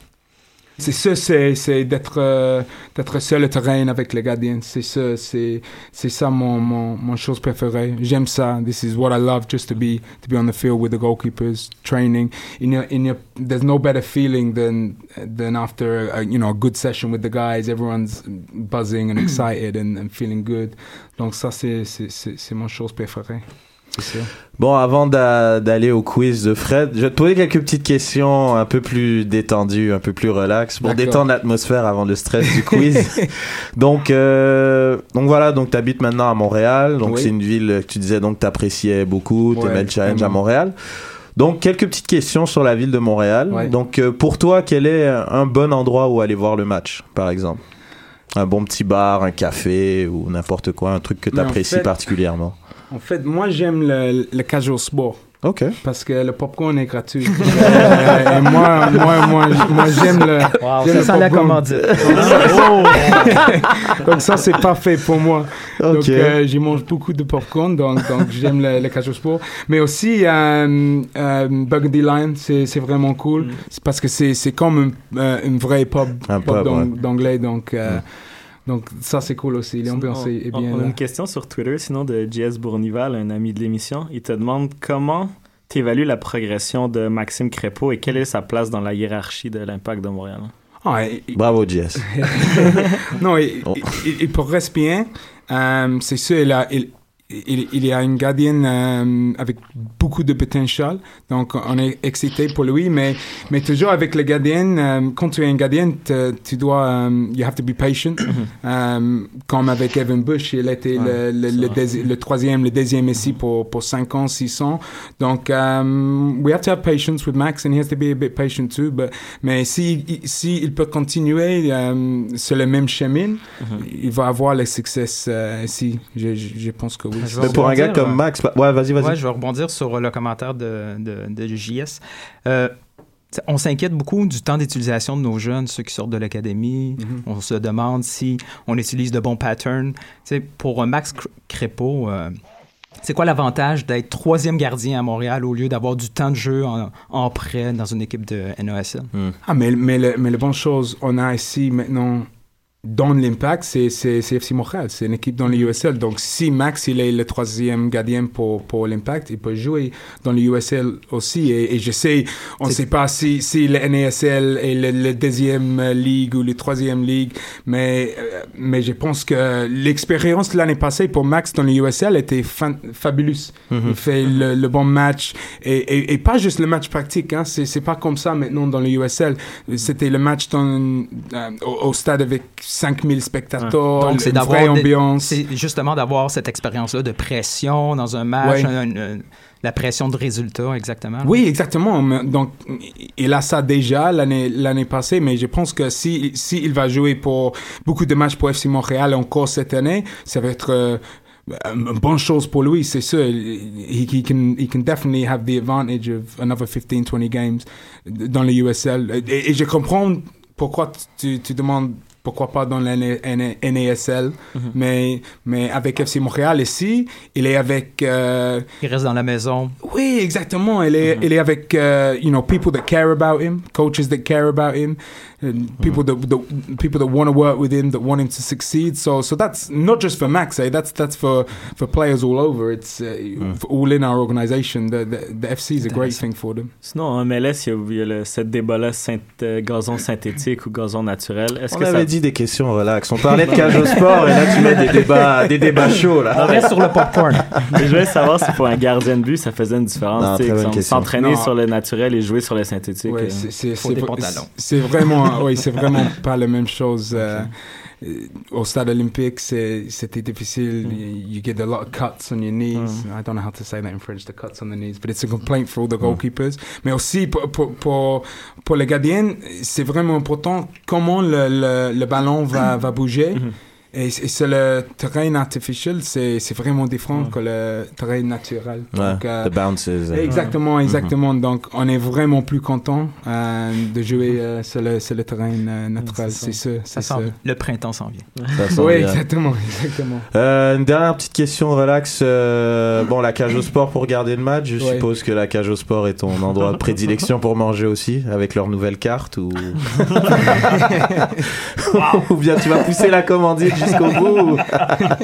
C'est ça, c'est, d'être, euh, d'être seul au terrain avec les gardiens. C'est ça, c'est, ça mon, chose préférée. J'aime ça. This is what I love, just to be, to be on the field with the goalkeepers, training. In your, in your, there's no better feeling than, than after, a, you know, a good session with the guys. Everyone's buzzing and excited and, and feeling good. Donc ça, c'est, c'est mon chose préférée. Bon, avant d'a- d'aller au quiz de Fred, je vais te poser quelques petites questions un peu plus détendues, un peu plus relax, pour détendre l'atmosphère avant le stress du (laughs) quiz. donc, euh, donc voilà, donc tu habites maintenant à Montréal, donc Oui. c'est une ville que tu disais donc t'appréciais beaucoup, Ouais, t'aimais le challenge à. Montréal. Donc quelques petites questions sur la ville de Montréal. Ouais. Donc euh, pour toi, quel est un bon endroit où aller voir le match, par exemple? Un bon petit bar, un café ou n'importe quoi, un truc que en t'apprécies fait- particulièrement? En fait, moi, j'aime le, le casual sport. Ok. Parce que le popcorn est gratuit. (laughs) Euh, et moi, moi, moi, moi j'aime le. Wow, ça le sent la commandite. (laughs) donc ça, c'est parfait pour moi. Ok. Donc euh, j'y mange beaucoup de popcorn, donc, donc j'aime le, le casual sport. Mais aussi, euh, euh, Burgundy Lion, c'est c'est vraiment cool. C'est parce que c'est c'est comme un, euh, une vraie pub, Un pub pub, d'ang- ouais. d'anglais. Donc, euh, donc ça, c'est cool aussi. L'ambiance On, est on- bien on a une question sur Twitter, sinon de JS Bournival, un ami de l'émission. Il te demande comment tu évalues la progression de Maxime Crépeau et quelle est sa place dans la hiérarchie de l'impact de Montréal? Ah, et- Bravo, Jess. (laughs) non, il, Oh. il, il progresse bien. Euh, c'est sûr, il a, il, il, il y a une gardienne euh, avec beaucoup de potentiel. Donc, on est excité pour lui. Mais, mais toujours avec le gardien, euh, quand tu es un gardien, tu dois, euh, you have to be patient. (coughs) Euh, comme avec Evan Bush, il était Ouais, le, le, le, le troisième, le deuxième ici pour, pour 5 ans, 6 ans. Donc, um, we have to have patience with Max and he has to be a bit patient too. But, mais si, si il peut continuer sur le même chemin, il va avoir le succès euh, ici. Je, je, je pense que oui. Mais pour un gars comme euh, Max, bah- ouais, vas-y, vas-y. Ouais, je vais rebondir sur le commentaire de, de, de JS. Euh, on s'inquiète beaucoup du temps d'utilisation de nos jeunes, ceux qui sortent de l'académie. Mhm. On se demande si on utilise de bons patterns. T'sais, pour euh, Max Cr- Crépeau, euh, c'est quoi l'avantage d'être troisième gardien à Montréal au lieu d'avoir du temps de jeu en, en prêt dans une équipe de NOSL? Ah, mais, mais, le, mais la bonne chose, on a ici maintenant dans l'impact, c'est, c'est, c'est FC Montréal. C'est une équipe dans le USL. Donc, si Max, il est le troisième gardien pour, pour l'impact, il peut jouer dans le USL aussi. Et, et je sais, on ne sait pas si, si le NASL est le, le deuxième ligue ou le troisième ligue, mais, euh, mais je pense que l'expérience l'année passée pour Max dans le USL était fan- fabuleuse. Il fait le, le bon match et, et, et pas juste le match pratique. Hein. C'est, c'est pas comme ça maintenant dans le USL. C'était le match dans, euh, au, au stade avec 5000 spectateurs, Donc, c'est une vraie ambiance. C'est justement d'avoir cette expérience-là de pression dans un match, Ouais. un- un- La pression de résultat, exactement. Oui, exactement. Donc, il a ça déjà l'année l'année passée, mais je pense que si, si il va jouer pour beaucoup de matchs pour FC Montréal encore cette année, ça va être euh, une bonne chose pour lui, c'est sûr. He, he can, he can definitely have the advantage of another 15-20 games dans le USL. Et, et je comprends pourquoi tu, tu demandes pourquoi pas dans la NASL, mais, mais avec FC Montréal ici, il est avec... euh, Il reste dans la maison. oui, exactement. Il est, il est avec, uh, you know, people that care about him, coaches that care about him, and people that, that people that want to work with him, that want him to succeed. So, so that's not just for Max. Eh? That's that's for for players all over. It's uh, for all in our organization. The, the the FC is a great thing for them. Sinon, en MLS, il y a, il y a le, cette débat-là, euh, gazon synthétique ou gazon naturel. Est-ce On que avait ça... dit des questions, relax. On parlait de (laughs) cage au sport et là tu mets des débats, des débats chauds là. On reste sur le popcorn. Mais (laughs) je voulais savoir si pour un gardien de but, ça faisait une différence. S'entraîner sur le naturel et jouer sur le synthétique. Ouais, euh, c'est- c'est vraiment (laughs) oui c'est vraiment (laughs) pas la même chose euh, au stade olympique c'était difficile. You, you get a lot of cuts on your knees. I don't know how to say that in French the cuts on the knees but it's a complaint for all the goalkeepers. Mais aussi pour pour pour, pour les gardiens c'est vraiment important comment le, le, le ballon va va bouger. Et, et c'est le terrain artificiel, c'est c'est vraiment différent que le terrain naturel. Ouais, Donc, euh, the bounces. euh. Exactement, exactement. Donc, on est vraiment plus content euh, de jouer euh, sur, le, sur le terrain euh, naturel. C'est ça, Ça c'est ça. le printemps s'en vient. Ça Oui, bien. exactement, (laughs) exactement. Euh, une dernière petite question relax. euh, bon, la cage au sport pour regarder le match. Je Ouais. suppose que la cage au sport est ton endroit de prédilection pour manger aussi, avec leur nouvelle carte ou. (laughs) (laughs) ou bien tu vas pousser la commandite jusqu'au (laughs) bout. ou-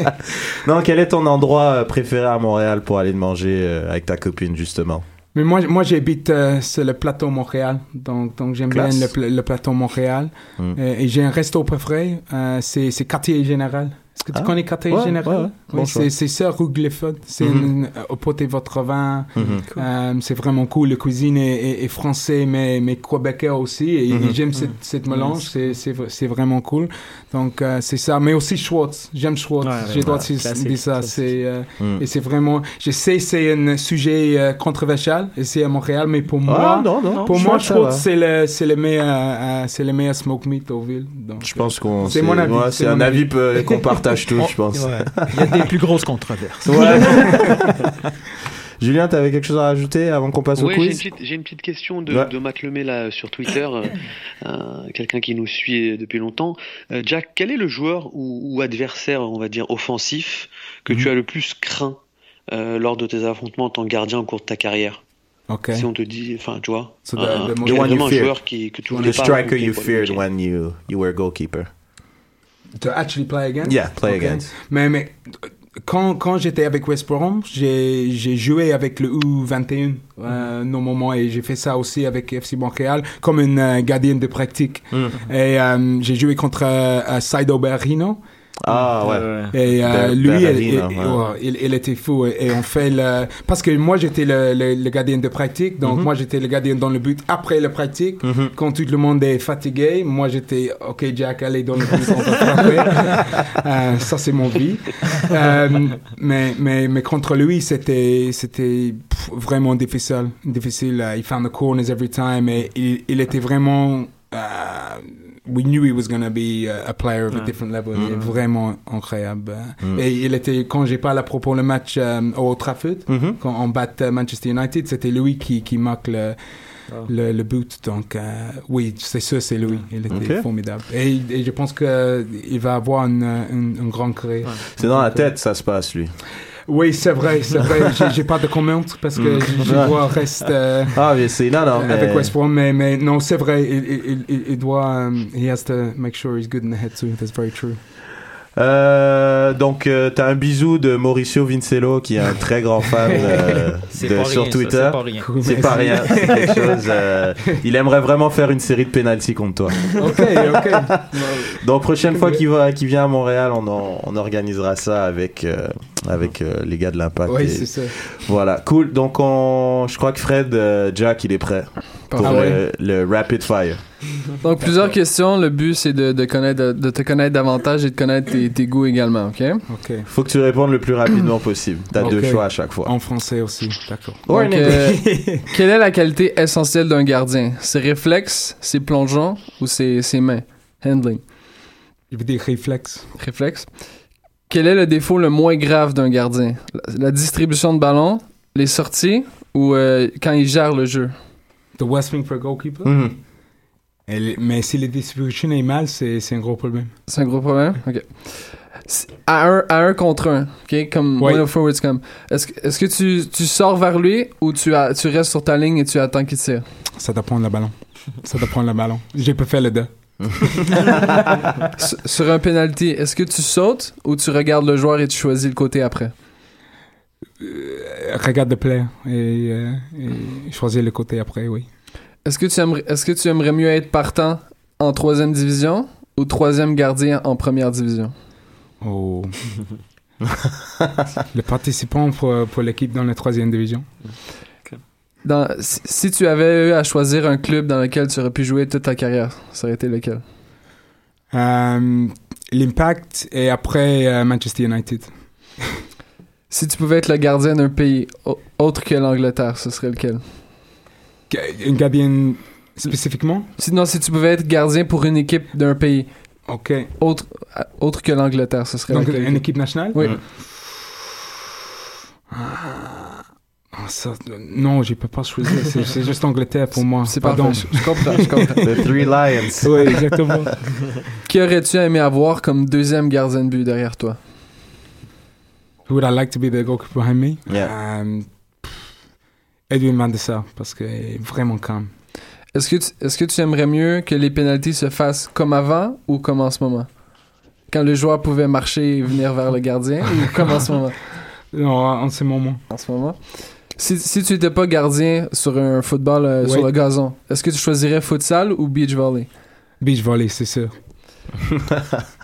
(laughs) non, quel est ton endroit euh, préféré à Montréal pour aller manger euh, avec ta copine justement? Mais moi, moi j'habite euh, sur le plateau Montréal. Donc, donc j'aime bien le, pla- le plateau Montréal. Mm. Euh, et j'ai un resto préféré, euh, c'est c'est Quartier Général. Est-ce que tu Ah. connais Quartier Ouais, Général? ouais, ouais. Oui, c'est c'est ça, rue Glefford. C'est Mhm. une- euh, au poté votre vin. Mhm. Euh, c'est vraiment cool. La cuisine est, est, est français, mais, mais québécois aussi. Et, Mhm. et j'aime cette, cette mélange. C'est- C'est v- c'est vraiment cool. Donc, euh, c'est ça. Mais aussi Schwartz. J'aime Schwartz. Ouais, J'ai droit de dire ça. euh, Mm. et c'est vraiment. Je sais c'est un sujet euh, controversial ici à Montréal, mais pour moi, Ah, non, non. pour moi, que. Schwartz c'est le c'est le meilleur euh, c'est le meilleur smoke meat au ville. Donc, Je pense qu'on. C'est mon avis, c'est un avis qu'on (laughs) partage tous, je pense. Ouais. Il y a des plus grosses controverses. Ouais. (laughs) (laughs) Julien, t'avais quelque chose à rajouter avant qu'on passe Ouais, au quiz j'ai une petite question de, Ouais. de Matt Lemay là sur Twitter, euh, (laughs) euh, quelqu'un qui nous suit depuis longtemps. Euh, Jack, quel est le joueur ou, ou adversaire, on va dire, offensif que Mhm. tu as le plus craint euh, lors de tes affrontements en tant que gardien au cours de ta carrière? Si on te dit, enfin, tu vois, So the- un- the un joueur qui, que tu The voulais pas striker affronter, you feared when you, you were goalkeeper. To actually play against? Yeah, play Ok. against. Mais, mais quand, quand j'étais avec West Brom, j'ai j'ai joué avec le U21 euh, normalement et j'ai fait ça aussi avec FC Montréal comme une euh, gardienne de pratique. Mm. Et euh, j'ai joué contre euh, Saido Berrino. Ah ouais. Et euh, lui, il, Berarino, il- ouais. ouais, il- il était fou. Et, et on fait le... Parce que moi, j'étais le, le, le gardien de pratique. Donc, Mhm. moi, j'étais le gardien dans le but après la pratique. Mhm. Quand tout le monde est fatigué, moi, j'étais OK, Jack, allez dans le but, on va frapper. Euh, ça, c'est mon vie. Euh, mais, mais, mais contre lui, c'était vraiment difficile. difficile. Uh, he found the corners every time. Et il, il était vraiment... euh, we knew he was going to be a, a player of a Ouais. different level. Il est Mhm. vraiment incroyable. Mhm. Et il était, quand j'ai parlé à propos le match euh, au Trafford, Mhm. quand on bat euh, Manchester United, c'était lui qui, qui marque le, Oh. le, le but. Donc, euh, oui, c'est sûr, c'est lui. Il était formidable. Et, et je pense qu'il va avoir une, une, une grande carrière. C'est dans la tête, ça se passe, lui. Oui, c'est vrai, c'est vrai. (laughs) J'ai- pas de comment parce que Mm. je je dois rester euh, Ah, mais c'est non, non, mais. avec West Brom, mais, mais non, c'est vrai. Il, il, il, il doit, um, he has to make sure he's good in the head too. That's very true. Euh, donc, euh, t'as un bisou de Mauricio Vincello, qui est un très grand fan (laughs) euh, de, sur Twitter. c'est pas rien. Cool, C'est merci. pas rien, c'est quelque chose. euh, il aimerait vraiment faire une série de penalty contre toi. Ok, ok. (laughs) Donc prochaine fois qu'il va, qu'il vient à Montréal, on, en- on organisera ça avec euh, avec euh, les gars de l'Impact. Oui, Et c'est ça. Voilà, cool. Donc on, je crois que Fred, euh, Jack, il est prêt pour Ah le, le rapid fire. Donc, plusieurs questions. Le but, c'est de, de, connaître, de, te connaître davantage et de connaître tes, tes goûts également, OK? Ok. Faut que tu répondes le plus rapidement (clears throat) possible. T'as deux Ok. choix à chaque fois. En français aussi, d'accord. Donc, euh, (laughs) quelle est la qualité essentielle d'un gardien? Ses réflexes, ses plongeons ou ses, ses mains? Handling. Je veux dire réflexe. Réflexe. Quel est le défaut le moins grave d'un gardien? La, la distribution de ballon, les sorties ou euh, quand il gère le jeu? The West Wing for a goalkeeper. Et les- mais si les distributions est mal, c'est un gros problème. C'est un gros problème? OK. À un, à un contre un, OK? Comme Ouais. one of forwards. Est-ce que, est-ce que tu, tu sors vers lui ou tu, as, tu restes sur ta ligne et tu attends qu'il tire? Ça doit prendre le ballon. Ça doit prendre le ballon. J'ai pas fait le deux. (laughs) Sur- sur un penalty, est-ce que tu sautes ou tu regardes le joueur et tu choisis le côté après? Euh, Regarde le play et, euh, et choisir le côté après, oui. Est-ce que, tu aimerais, est-ce que tu aimerais mieux être partant en troisième division ou troisième gardien en première division? Oh. (laughs) le participant pour, pour l'équipe dans la troisième division. Dans, si, si tu avais eu à choisir un club dans lequel tu aurais pu jouer toute ta carrière, ça aurait été lequel? Euh, L'Impact et après euh, Manchester United. (laughs) Si tu pouvais être le gardien d'un pays au- autre que l'Angleterre, ce serait lequel? Une gardienne spécifiquement? Sinon, si tu pouvais être gardien pour une équipe d'un pays Ok. autre, euh, autre que l'Angleterre, ce serait Donc lequel? une équipe nationale? Oui. Ah, ça, euh, non, je peux pas choisir. C'est c'est juste Angleterre pour moi. C'est Pardon. parfait. Je, je comprends, je comprends. The Three Lions. Oui, exactement. Qui aurais-tu aimé avoir comme deuxième gardien de but derrière toi? Who would I like to be the goalkeeper behind me? Yeah. Um, Edwin Van parce qu'il est vraiment calme. Est-ce que, tu, est-ce que tu aimerais mieux que les pénalties se fassent comme avant ou comme en ce moment? Quand le joueur pouvait marcher et venir vers le gardien ou comme en ce moment? (laughs) Non, en ce moment. En ce moment. Si, si tu n'étais pas gardien sur un football euh, sur le gazon, est-ce que tu choisirais futsal ou beach volley? Beach volley, c'est sûr.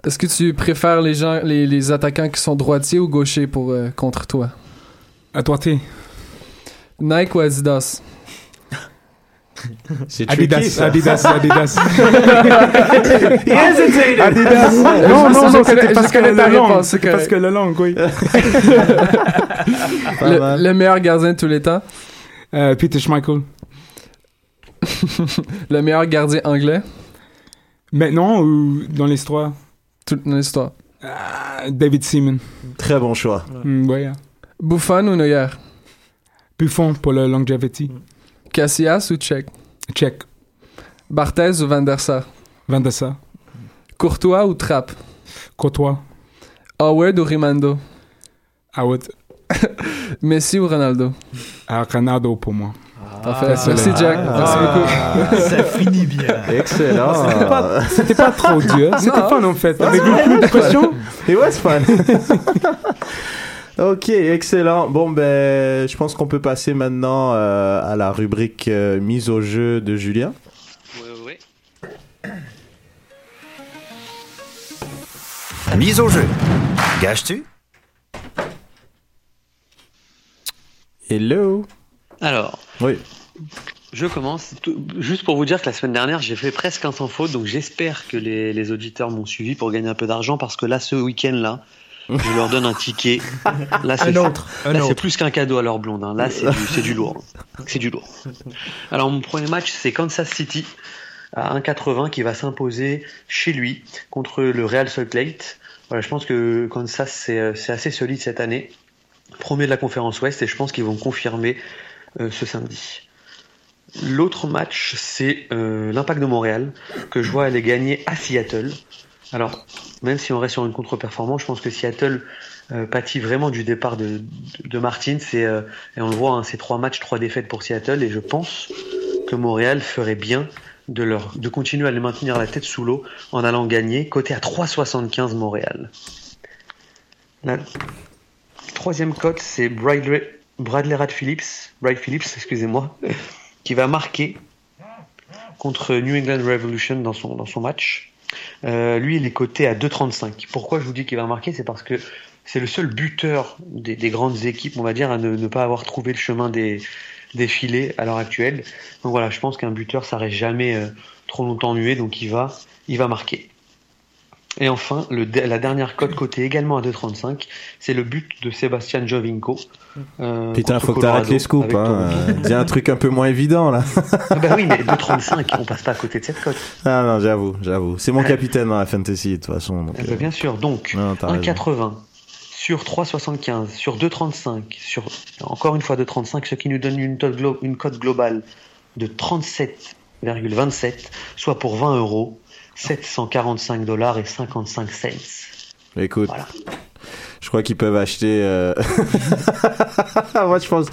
Est-ce que tu préfères les gens, les, les attaquants qui sont droitiers ou gauchers pour euh, contre toi? À toi, t'es. Nike ou Adidas? (laughs) C'est Adidas. Adidas, Adidas. (laughs) He hesitated. Adidas. (laughs) Non, non, non, c'était parce que c'est C'était parce que le long, oui. Le meilleur gardien de tous les temps? Euh, Peter Schmeichel. Le meilleur gardien anglais? Maintenant ou dans l'histoire? Toute l'histoire. Ah, David Seaman. Très bon choix. Mm, ouais. Buffon ou Neuer? Buffon pour le longevity. Casillas ou Check? Check. Barthez ou Van der Sar? Van der Sar. Courtois ou Trapp? Courtois. Howard ou Rimando? Howard. (laughs) Messi ou Ronaldo? Ah, Ronaldo pour moi. Parfait. Merci, Merci Jack. Merci beaucoup. Ah. Ça finit bien. Excellent. C'était pas, trop (laughs) dur. C'était Non. fun en fait. Avec beaucoup de questions. It was fun. (laughs) ok, excellent. Bon, ben, je pense qu'on peut passer maintenant euh, à la rubrique euh, mise au jeu de Julien. Ouais, ouais. Mise au jeu. Gages-tu? Hello. Alors, Oui. je commence. Juste pour vous dire que la semaine dernière, j'ai fait presque un sans faute, donc j'espère que les, les auditeurs m'ont suivi pour gagner un peu d'argent, parce que là, ce week-end-là, je leur donne un ticket. Là, c'est Un autre. Un Là, c'est plus qu'un cadeau à leur blonde. hein. Là, c'est du, c'est du lourd. C'est du lourd. Alors, mon premier match, c'est Kansas City à 1,80 qui va s'imposer chez lui contre le Real Salt Lake. Voilà, je pense que Kansas, c'est euh, c'est assez solide cette année. Premier de la conférence Ouest et je pense qu'ils vont confirmer ce samedi. L'autre match, c'est euh, l'Impact de Montréal que je vois aller gagner à Seattle. Alors, même si on reste sur une contre-performance, je pense que Seattle euh, pâtit vraiment du départ de, Martin. C'est, euh, et on le voit, hein, c'est trois matchs, trois défaites pour Seattle. Et je pense que Montréal ferait bien de, de continuer à les maintenir la tête sous l'eau en allant gagner. Côté à 3,75 Montréal. La troisième cote, c'est Bradley, Bradley Rad Phillips, Brad Phillips, excusez-moi, qui va marquer contre New England Revolution dans son, match. Euh, lui, il est coté à 2,35. Pourquoi je vous dis qu'il va marquer? C'est parce que c'est le seul buteur des, des grandes équipes, on va dire, à ne, pas avoir trouvé le chemin des, défiler à l'heure actuelle. Donc voilà, je pense qu'un buteur, ça reste jamais euh, trop longtemps muet, donc il va marquer. Et enfin, le, la dernière cote cotée également à 2,35, c'est le but de Sébastien Jovinko. euh, Putain, faut que t'arrêtes Colorado, les scoops. Hein. (laughs) Dis un truc un peu moins évident là. Ah bah oui, mais 2,35, on passe pas à côté de cette cote. Ah non, j'avoue, j'avoue. C'est mon capitaine dans la fantasy de toute façon. donc, ben, euh, bien sûr, donc non, t'as raison. 1,80 sur 3,75 sur 2,35 sur encore une fois 2,35, ce qui nous donne une une cote globale de 37,27, soit pour 20 euros, 745 dollars et 55 cents. Écoute, je crois qu'ils peuvent acheter. euh, (laughs) Moi, je pense.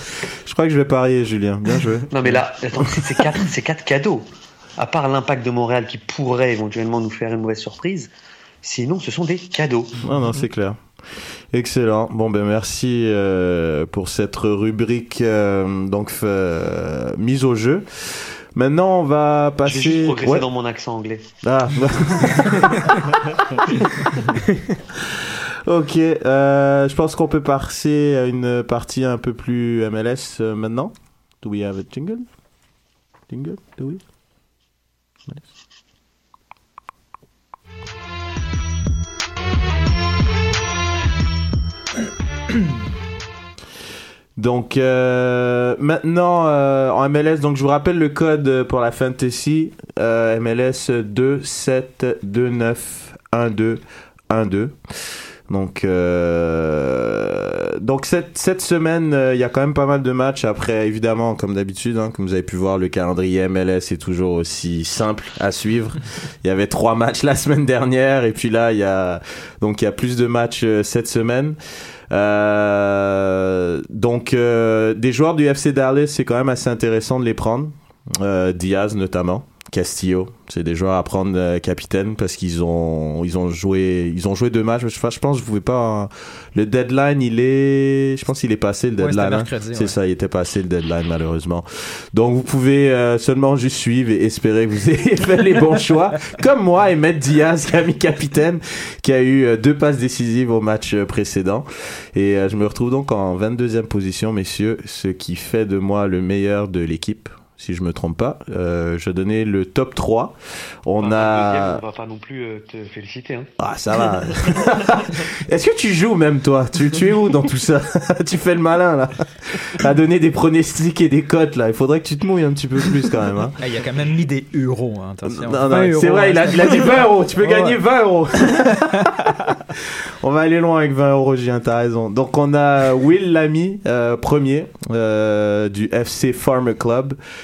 Je crois que je vais parier, Julien. Bien joué. Non mais là, c'est quatre, cadeaux. À part l'impact de Montréal qui pourrait éventuellement nous faire une mauvaise surprise, sinon ce sont des cadeaux. Non, non, c'est clair. Excellent. Bon, ben merci euh, pour cette rubrique euh, donc mise au jeu. Maintenant, on va Je passer. vais juste progresser Ouais. dans mon accent anglais. Ah. (laughs) ok, euh, je pense qu'on peut passer à une partie un peu plus MLS euh, maintenant. Do we have a jingle? Jingle? Do we? (clears throat) Donc euh, maintenant euh, en MLS, donc je vous rappelle le code pour la fantasy euh, MLS 27291212. Donc euh, donc cette cette semaine euh, il y a quand même pas mal de matchs après évidemment comme d'habitude hein, comme vous avez pu voir le calendrier MLS est toujours aussi simple à suivre. (laughs) il y avait trois matchs la semaine dernière et puis là il y a donc il y a plus de matchs euh, cette semaine. Euh, donc, des joueurs du FC Dallas, c'est quand même assez intéressant de les prendre. Diaz notamment, Castillo, c'est des joueurs à prendre euh, capitaine parce qu'ils ont ils ont joué ils ont joué deux matchs. Je, je pense que je pouvais pas. Le deadline, il est, je pense qu'il est passé le Ouais, deadline. hein. C'est ouais. ça, il était passé le deadline malheureusement. Donc vous pouvez euh, seulement juste suivre et espérer que vous (laughs) ayez fait les bons choix, comme moi et Matt Diaz qui a mis capitaine, qui a eu euh, deux passes décisives au match euh, précédent. Et euh, je me retrouve donc en 22e position, messieurs, ce qui fait de moi le meilleur de l'équipe. Si je me trompe pas, euh, je donnais le top 3. On a on va pas non plus euh, te féliciter. Hein. ah, ça va. (laughs) Est-ce que tu joues même, toi? Tu, tu es où dans tout ça? (laughs) Tu fais le malin, là. À donner des pronostics et des cotes, là. Il faudrait que tu te mouilles un petit peu plus, quand même. Hein. Ah, il a quand même mis des euros, hein, attention. Non, 20 non, c'est vrai, il a, il a dit 20 euros. Tu peux Ouais. gagner 20 euros. (laughs) on va aller loin avec 20 euros, Julien, t'as raison. Donc, on a Will Lamy, euh, premier, euh, du FC Farmer Club.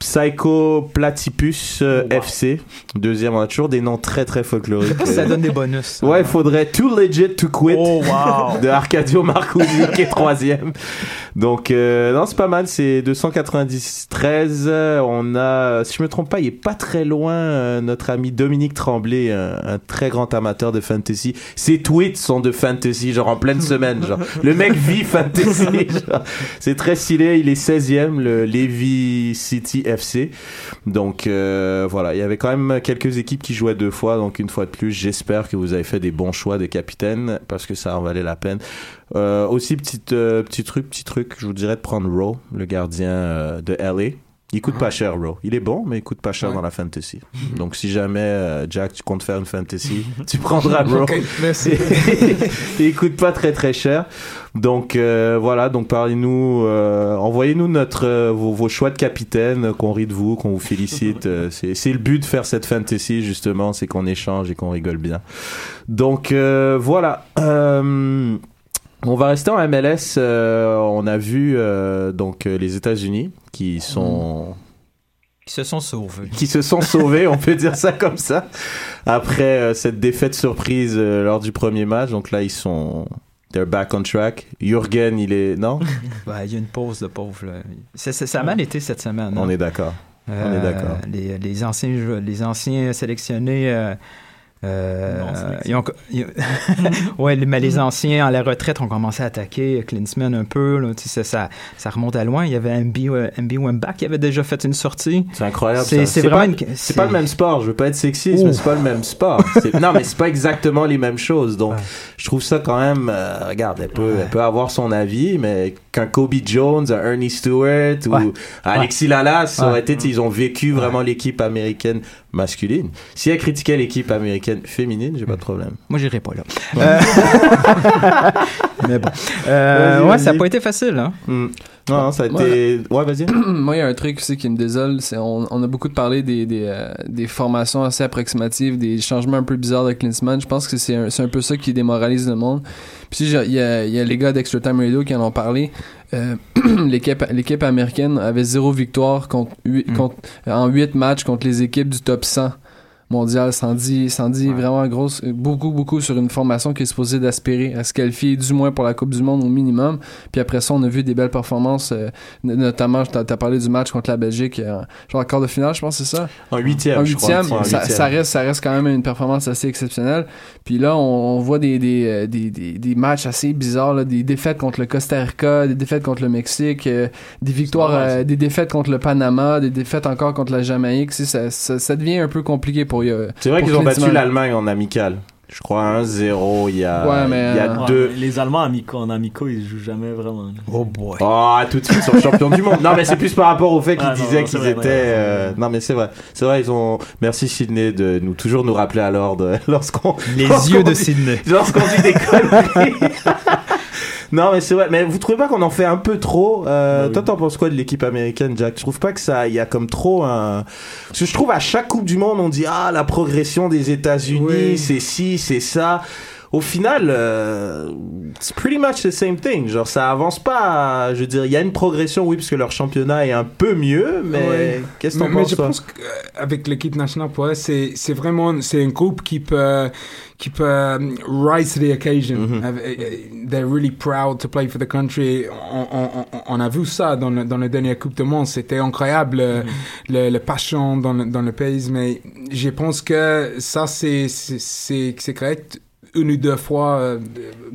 Psycho Platypus euh, FC, deuxième. On a toujours des noms très, très folkloriques. Je sais pas si ça donne des bonus. Ouais, il faudrait Too Legit to Quit Oh, wow. (laughs) de Arcadio Marcusi qui est troisième. Donc, euh, non, c'est pas mal. C'est 293. Euh, On a, si je me trompe pas, il est pas très loin, euh, notre ami Dominique Tremblay, un, un très grand amateur de fantasy. Ses tweets sont de fantasy, genre en pleine semaine. Genre. Le mec vit fantasy. (laughs) genre. C'est très stylé. Il est 16e, le Levy City FC. Donc, euh, voilà. Il y avait quand même quelques équipes qui jouaient deux fois. Donc, une fois de plus, j'espère que vous avez fait des bons choix de capitaine parce que ça en valait la peine. Euh, aussi, petit, euh, petit truc, petit truc, je vous dirais de prendre Rowe, le gardien de LA. Il coûte pas cher, Rowe. Il est bon, mais il coûte pas cher Ouais. dans la fantasy. Donc, si jamais, euh, Jack, tu comptes faire une fantasy, (laughs) tu prendras Rowe. Ok, merci. (laughs) Il coûte pas très très cher. Donc euh, voilà, donc parlez-nous, euh, envoyez-nous notre euh, vos, vos choix de capitaine, euh, qu'on rit de vous, qu'on vous félicite. (laughs) C'est c'est le but de faire cette fantasy justement, c'est qu'on échange et qu'on rigole bien. Donc euh, voilà. Euh, on va rester en MLS. euh, on a vu euh, donc euh, les États-Unis qui sont Qui se sont sauvés. qui se sont sauvés, on peut dire ça comme ça, après euh, cette défaite surprise lors du premier match. Donc là, ils sont they're back on track. Jürgen, il est non? Ouais, (laughs) il y a une pause de pauvre. là. Ça a mal été cette semaine. On hein. est d'accord. On est d'accord. Les, les anciens, les anciens sélectionnés. Euh, Non sélectionnés. ils ont co- ils- ouais, les- mais les anciens à la retraite ont commencé à attaquer Klinsmann un peu. là, tu sais, ça, ça, ça remonte à loin. Il y avait MB, euh, MB Wembach qui avait déjà fait une sortie. C'est incroyable. C'est- ça. c'est vraiment pas, une- c'est pas le même sport. Je veux pas être sexiste, mais c'est pas le même sport. (laughs) C'est- non, mais c'est pas exactement les mêmes choses. Donc, je trouve ça quand même. euh, regarde, elle peut, elle peut avoir son avis, mais qu'un Kobe Jones, un Ernie Stewart ou Ouais. un Alexis Lalas, ça aurait Ouais. été, ils ont vécu vraiment l'équipe américaine masculine. Si elle critiquait l'équipe américaine féminine, j'ai pas de problème. Moi, j'irai pas là. Euh, (laughs) Mais bon. Euh, ouais, ça n'a pas été facile, hein? Hmm. Non, non, ça a été. Ouais, vas-y. (clears throat) Moi, il y a un truc aussi qui me désole, c'est on, on a beaucoup parlé des, des, euh, des formations assez approximatives, des changements un peu bizarres de Klinsmann. Je pense que c'est un, c'est un peu ça qui démoralise le monde. Puis il y y a les gars d'Extra Time Radio qui en ont parlé. Euh, (clears throat) l'équipe l'équipe américaine avait zéro victoire contre, huit- contre en huit matchs contre les équipes du top 100 mondial. Ça en dit, ça en dit vraiment grosse, beaucoup, beaucoup sur une formation qui est supposée d'aspirer à se qualifier du moins pour la Coupe du Monde au minimum. Puis après ça, on a vu des belles performances, euh, notamment, t'as as parlé du match contre la Belgique, euh, genre en quart de finale, je pense, c'est ça? En huitième, En huitième, ça, reste, ça reste quand même une performance assez exceptionnelle. Puis là, on, on voit des, des, euh, des, des, des matchs assez bizarres, là, des défaites contre le Costa Rica, des défaites contre le Mexique, euh, des victoires, des défaites contre le Panama, des défaites encore contre la Jamaïque. Tu ça, ça devient un peu compliqué pour. Euh, C'est vrai qu'ils ont battu l'Allemagne en amical. Je crois 1-0 il y a, Ouais, mais, il y a euh, deux. Les Allemands amicaux, en amicaux, ils jouent jamais vraiment. Oh boy. Oh, tout de suite sur le champion du monde. Non, mais c'est plus par rapport au fait qu'ils Ah, disaient qu'ils vrai, étaient. ouais, euh, Non, mais c'est vrai. C'est vrai, ils ont. Merci Sydney de nous toujours nous rappeler à l'ordre lorsqu'on. Les lorsqu'on yeux de dit- Sydney. Lorsqu'on dit des conneries. (laughs) non, mais c'est vrai. Mais vous trouvez pas qu'on en fait un peu trop euh, Toi, t'en penses quoi de l'équipe américaine, Jack? Je trouve pas que ça. Il y a comme trop un. Parce que je trouve à chaque Coupe du Monde, on dit ah la progression des États-Unis, Oui. c'est ci, c'est ça. Au final, euh, c'est pretty much the same thing. Genre, ça avance pas. Je veux dire, il y a une progression, oui, parce que leur championnat est un peu mieux, mais Ouais. qu'est-ce que t'en Mais- mais penses, je toi pense qu'avec l'équipe nationale, pour eux, c'est, c'est vraiment, c'est un groupe qui peut, qui peut um, rise to the occasion. Avec- euh, They're really proud to play for the country. On, on, on- a vu ça dans le, dans le dernier Coupe du Monde. C'était incroyable, le, le, le passion dans le, dans le pays. Mais je pense que ça, c'est, c'est, c'est, c'est correct une ou deux fois euh,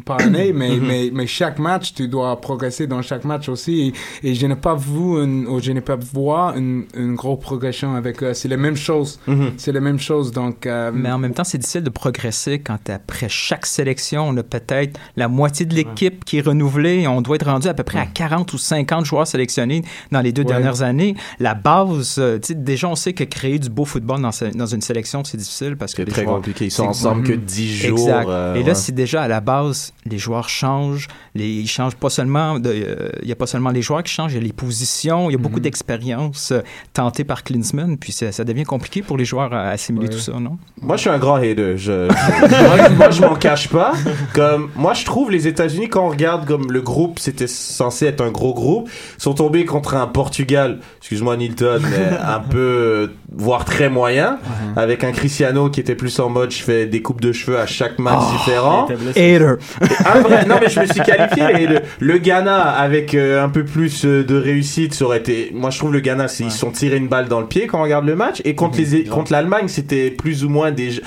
par année, mais, Mm-hmm. mais, mais chaque match, tu dois progresser dans chaque match aussi. Et, et je n'ai pas vu, une, ou je n'ai pas voir une, une grosse progression avec eux. C'est la même chose. Mm-hmm. C'est la même chose. Donc, euh, Mais en même temps, c'est difficile de progresser quand après chaque sélection, on a peut-être la moitié de l'équipe qui est renouvelée. On doit être rendu à peu près à 40 ou 50 joueurs sélectionnés dans les deux Ouais. dernières années. La base, euh, tu sais, déjà, on sait que créer du beau football dans, dans une sélection, c'est difficile parce que C'est très joueurs- compliqué. Ils sont ensemble que Mhm. 10 jours. Exact. Euh, Et là, ouais. si déjà à la base, les joueurs changent, les, ils changent pas seulement, euh, il y a pas seulement les joueurs qui changent, il y a les positions, il y a Mhm. beaucoup d'expériences euh, tentées par Klinsmann, puis ça, ça devient compliqué pour les joueurs à assimiler tout ça, non? Moi, je suis un grand hater. Je, (laughs) moi, moi, je m'en cache pas. Comme, moi, je trouve les États-Unis, quand on regarde comme le groupe, c'était censé être un gros groupe, sont tombés contre un Portugal, excuse-moi Nilton, mais (laughs) un peu, euh, voire très moyen, avec un Cristiano qui était plus en mode, je fais des coupes de cheveux à chaque match Oh, différent. il était blessé. Hater. (laughs) Un vrai- non mais je me suis qualifié et le, le Ghana avec euh, un peu plus euh, de réussite ça aurait été moi je trouve le Ghana c'est- ils se sont tiré une balle dans le pied quand on regarde le match et contre les contre l'Allemagne c'était plus ou moins des tu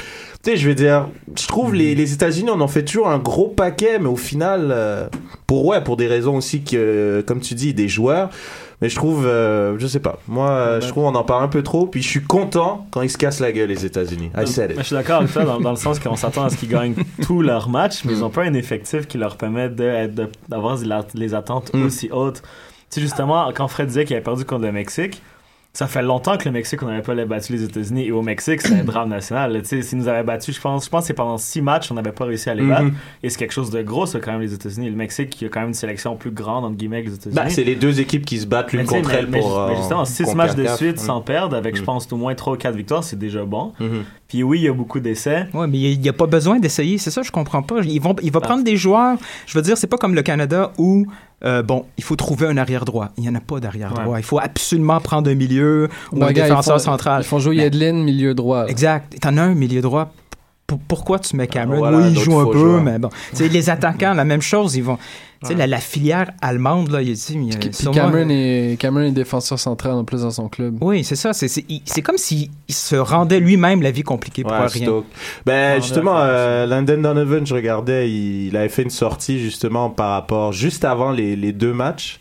sais je veux dire je trouve les, les États-Unis on en fait toujours un gros paquet mais au final euh, pour ouais pour des raisons aussi que comme tu dis des joueurs mais je trouve euh, je sais pas moi euh, je trouve on en parle un peu trop puis je suis content quand ils se cassent la gueule les États-Unis I said Mais it je suis d'accord avec toi dans, dans le sens qu'on s'attend à ce qu'ils gagnent (laughs) tous leurs matchs, mais ils Mm. n'ont pas un effectif qui leur permet d'avoir les attentes Mm. aussi hautes. Tu sais, justement, quand Fred disait qu'il avait perdu contre le Mexique, ça fait longtemps que le Mexique, on n'avait pas battu les États-Unis. Et au Mexique, c'est un (clears throat) drame national. là. Tu sais, s'ils nous avaient battu, je pense, je pense que c'est pendant six matchs, on n'avait pas réussi à les Mhm. battre. Et c'est quelque chose de gros, ça, quand même, les États-Unis. Le Mexique, qui a quand même une sélection plus grande, entre guillemets, que les États-Unis. bah, c'est les deux équipes qui se battent l'une contre mais- elles mais- pour mais euh, justement, six matchs de suite Mm. sans perdre, avec, je Mm. pense, au moins 3 ou 4 victoires, c'est déjà bon. Mhm. Puis oui, il y a beaucoup d'essais. Oui, mais il n'y a, pas besoin d'essayer. C'est ça, je comprends pas. Ils vont, il va prendre des joueurs. Je veux dire, c'est pas comme le Canada où, euh, bon, il faut trouver un arrière droit. Il n'y en a pas d'arrière droit. Ouais. Il faut absolument prendre un milieu ou un gars, ils défenseur font- central. Ils font jouer Mais- Yedlin, milieu droit. là. Exact. T'en as un milieu droit. P- Pourquoi tu mets Cameron? voilà, oui, il joue un peu, joueurs. mais bon. Tu sais, les (laughs) attaquants, la même chose. Ils vont. Tu sais, la, la filière allemande, là, il, il y a Puis sûrement- Cameron est, Cameron est défenseur central en plus dans son club. Oui, c'est ça. C'est- C'est il- c'est comme s'il il se rendait lui-même la vie compliquée pour Ouais, rien. Stoke. Ben, justement, euh, Landon Donovan, je regardais, il, il avait fait une sortie justement par rapport, juste avant les, les deux matchs.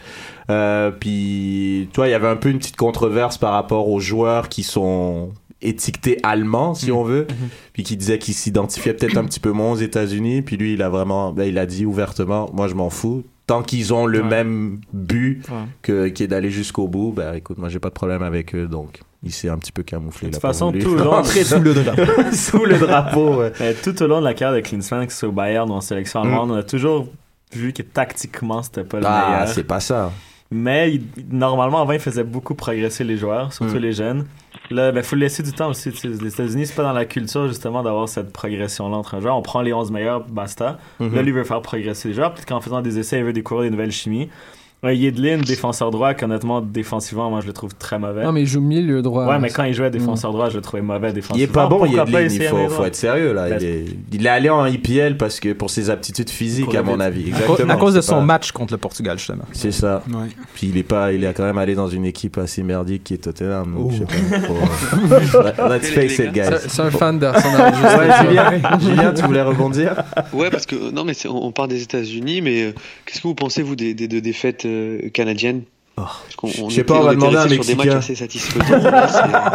Euh, puis, toi, il y avait un peu une petite controverse par rapport aux joueurs qui sont étiquetés allemands, si on veut, puis qui disait qu'il s'identifiait peut-être un petit peu moins aux États-Unis. Puis lui, il a vraiment, ben, il a dit ouvertement, moi, je m'en fous. tant qu'ils ont le même but Ouais. que, qui est d'aller jusqu'au bout, bah écoute, moi j'ai pas de problème avec eux, donc il s'est un petit peu camouflé. De toute façon, tout le (laughs) long, rentrer dans- (laughs) (laughs) sous le drapeau. ouais. Mais tout au long de la carrière de Klinsmann, que ce soit au Bayern ou en sélection allemande, Mm. on a toujours vu que tactiquement, c'était pas le Ah, meilleur. c'est pas ça. Mais il- normalement, avant, il faisait beaucoup progresser les joueurs, surtout Mm. les jeunes. Là, il faut le laisser du temps aussi. Les États-Unis, c'est pas dans la culture justement d'avoir cette progression-là entre un joueur. On prend les 11 meilleurs, basta. Mhm. Là, lui veut faire progresser les joueurs. Peut-être qu'en faisant des essais, il veut découvrir des nouvelles chimies. Un Yedlin, défenseur droit, qu'honnêtement, défensivement, moi, je le trouve très mauvais. Non, mais il joue milieu droit. Ouais, mais quand il jouait Mm. défenseur droit, je le trouvais mauvais Il défensivement. est pas bon, Pourquoi pas Yedlin, il faut, être sérieux là. Il, est, il est allé en IPL parce que pour ses aptitudes physiques, à mon avis. Exactement. À cause de son pas- match contre le Portugal, justement. C'est ça. Ouais. Puis il est pas, il est quand même allé dans une équipe assez merdique qui est Tottenham. Donc, je sais pas. faut- (laughs) euh, Let's face it, guys. C'est- un fan d'Arsenal, Ouais. Julien, Julien, tu voulais rebondir? Ouais, parce que non, mais on parle des États-Unis, mais euh, qu'est-ce que vous pensez vous des, des deux défaites euh, canadiennes Parce qu'on- je on sais pas, on va demander à un Mexicain. (laughs)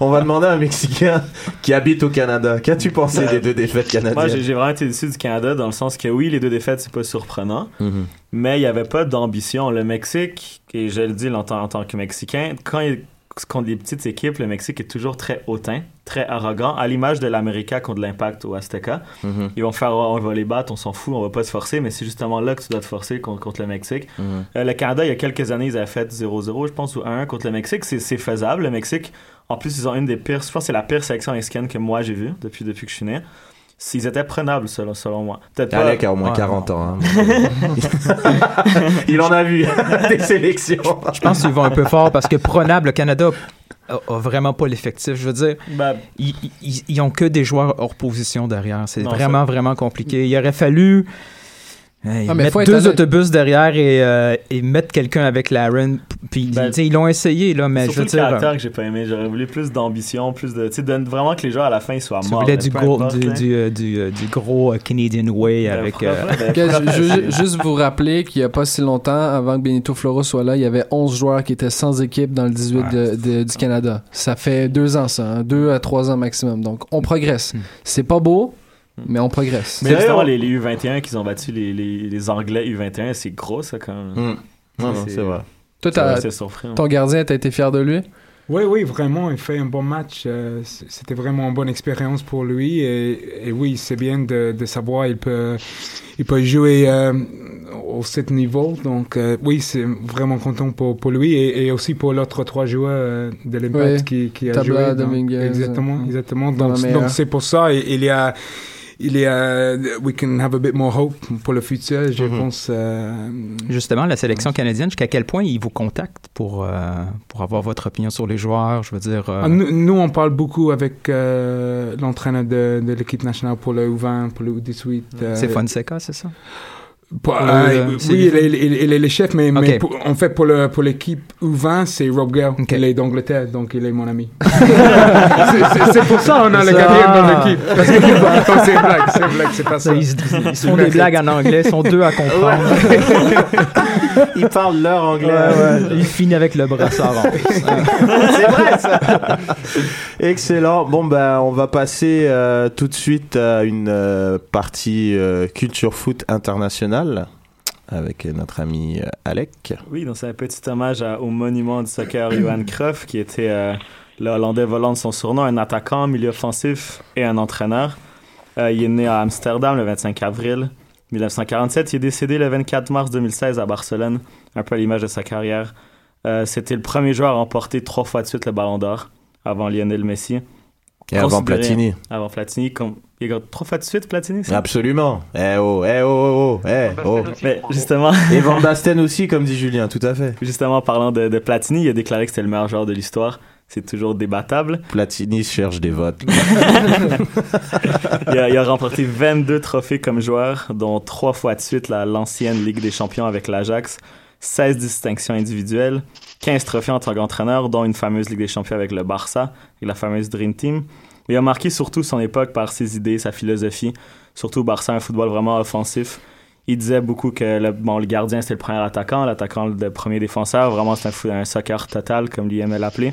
On va demander à un Mexicain qui habite au Canada. Qu'as-tu pensé des deux défaites Moi, j'ai canadiennes j'ai vraiment été déçu du Canada dans le sens que oui, les deux défaites, c'est pas surprenant, Mhm. mais il n'y avait pas d'ambition. Le Mexique, et je le dis en tant, en tant que Mexicain, quand il contre les petites équipes, le Mexique est toujours très hautain, très arrogant, à l'image de l'América contre l'Impact au Azteca. Mhm. Ils vont faire, on va les battre, on s'en fout, on va pas se forcer, mais c'est justement là que tu dois te forcer contre, contre le Mexique. Mhm. Euh, le Canada, il y a quelques années, ils avaient fait 0-0, je pense, ou 1 contre le Mexique. C'est c'est faisable. Le Mexique, en plus, ils ont une des pires, je pense que c'est la pire sélection mexicaine que moi j'ai vue depuis, depuis que je suis né. S'ils étaient prenables, selon, selon moi. Peut-être pas. Alec a au moins Ouais. 40 ans. hein. (laughs) il en a vu (laughs) des sélections. Je pense qu'ils vont un peu fort parce que prenable, le Canada a, a vraiment pas l'effectif. Je veux dire, Ben, ils, ils, ils ont que des joueurs hors position derrière. C'est vraiment, vraiment compliqué. Il aurait fallu hey, Ah, mais faut mettre deux honnête. autobus derrière et, euh, et mettre quelqu'un avec Laren. Puis, Ben, tu sais, ils l'ont essayé, là, mais je Surtout veux le dire. caractère que j'ai pas aimé. J'aurais voulu plus d'ambition, plus de. Tu sais, vraiment que les joueurs à la fin soient Tu morts. voulais mais du, peu gros, importe, du, du, euh, du, euh, du gros euh, Canadian Way Ben, avec. euh? Ben, je- je- juste vous rappeler qu'il n'y a pas si longtemps, avant que Benito Floro soit là, il y avait 11 joueurs qui étaient sans équipe dans le 18 de- de- du Canada. Ça fait deux ans, ça. hein, deux à trois ans maximum. Donc, on progresse. Hmm. C'est pas beau, mais on progresse. Mais justement, les, les U21 qui ont battu les, les, les Anglais U21, c'est gros ça quand même. Mm. Non, non, c'est vrai. Toi, c'est surprenant. ton gardien, t'as été fier de lui? Oui, oui, vraiment, il fait un bon match. euh, C'était vraiment une bonne expérience pour lui. Et, et oui, c'est bien de, de savoir il peut, il peut jouer euh, au cet niveau. Donc, euh, oui, c'est vraiment content pour, pour lui et, et aussi pour l'autre trois joueurs de l'Impact Oui, qui, qui a Tabla, joué. donc, Dominguez, exactement, exactement. Donc, c'est pour ça. Il y a. Il y a, we can have a bit more hope pour le futur, je Mhm. pense. euh, Justement, la sélection canadienne, jusqu'à quel point ils vous contactent pour, euh, pour avoir votre opinion sur les joueurs? Je veux dire. euh, Ah, nous, nous, on parle beaucoup avec euh, l'entraîneur de, de l'équipe nationale pour le U20, pour le U18. euh, c'est Fonseca, c'est ça? Pour- euh, euh, oui, il est, il est- il est le chef, mais, mais Ok. pour- en fait, pour le- pour l'équipe U20, c'est Rob Gale. Ok. Il est d'Angleterre, donc il est mon ami. (laughs) c'est c'est- c'est pour ça qu'on a le gardien dans l'équipe. Parce que c'est une blague, c'est une blague, c'est pas ça. Ils, ils font des blagues en anglais, ils sont deux à comprendre. (laughs) Ils parlent leur anglais. Ouais, ouais. Il finit avec le brassard en plus. (laughs) C'est vrai ça. Excellent. Bon ben on va passer euh, tout de suite à une euh, partie euh, culture foot internationale avec notre ami euh, Alec. Oui, donc c'est un petit hommage au monument du soccer Johan Cruyff, qui était euh, le Hollandais volant de son surnom, un attaquant, milieu offensif et un entraîneur. Euh, il est né à Amsterdam le 25 avril 1947. Il est décédé le 24 mars 2016 à Barcelone, un peu à l'image de sa carrière. Euh, C'était le premier joueur à remporter trois fois de suite le Ballon d'Or, avant Lionel Messi. Et avant Platini. Avant Platini. Comme... Il a trois fois de suite Platini, ça? Absolument. Eh oh, eh oh, oh, oh, eh oh. Mais justement... (laughs) Et Van Basten aussi, comme dit Julien, tout à fait. Justement, parlant de, de Platini, il a déclaré que c'était le meilleur joueur de l'histoire. C'est toujours débattable. Platini cherche des votes. (laughs) il, a, il a remporté 22 trophées comme joueur, dont trois fois de suite la- l'ancienne Ligue des Champions avec l'Ajax, 16 distinctions individuelles, 15 trophées en tant qu'entraîneur, dont une fameuse Ligue des Champions avec le Barça et la fameuse Dream Team. Il a marqué surtout son époque par ses idées, sa philosophie, surtout Barça, un football vraiment offensif. Il disait beaucoup que le, bon, le gardien c'était le premier attaquant, l'attaquant le premier défenseur. Vraiment, c'est un, un soccer total, comme lui aimait l'appeler.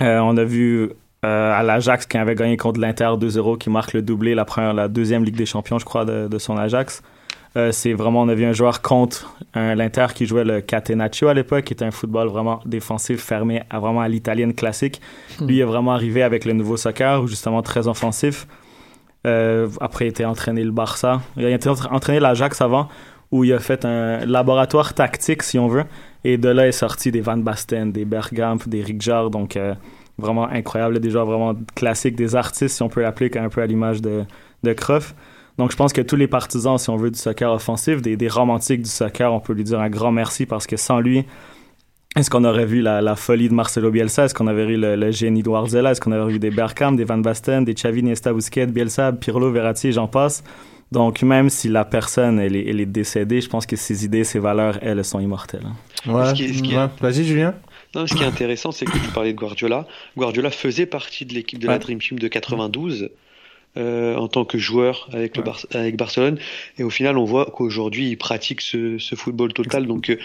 Euh, on a vu euh, à l'Ajax qui avait gagné contre l'Inter 2-0, qui marque le doublé, la, première, la deuxième Ligue des Champions, je crois, de son Ajax. Euh, c'est vraiment, on a vu un joueur contre un- l'Inter qui jouait le Catenaccio à l'époque, qui était un football vraiment défensif, fermé, à vraiment à l'italienne classique. Lui, il est vraiment arrivé avec le nouveau soccer, justement très offensif. Euh, après, il a été entraîné le Barça. Il a été entra- entraîné l'Ajax avant, où il a fait un laboratoire tactique, si on veut. Et de là est sorti des Van Basten, des Bergkamp, des Rijkaard. Donc, euh, vraiment incroyable. Des joueurs vraiment classiques, des artistes, si on peut l'appeler, un peu à l'image de, de Cruyff. Donc, je pense que tous les partisans, si on veut, du soccer offensif, des, des romantiques du soccer, on peut lui dire un grand merci parce que sans lui, est-ce qu'on aurait vu la, la folie de Marcelo Bielsa? Est-ce qu'on avait vu le, le génie de Warzela? Est-ce qu'on aurait vu des Bergkamp, des Van Basten, des Xavi, Iniesta, Busquets, Bielsa, Pirlo, Verratti, et j'en passe? Donc, même si la personne, elle est, elle est décédée, je pense que ses idées, ses valeurs, elles, sont immortelles. hein. Ouais, est-. Vas-y, Julien. Non, ce qui est intéressant, c'est que tu parlais de Guardiola. Guardiola faisait partie de l'équipe de la Ouais. Dream Team de 92 euh, en tant que joueur avec, le Bar- avec Barcelone. Et au final, on voit qu'aujourd'hui, il pratique ce, ce football total. Donc, euh,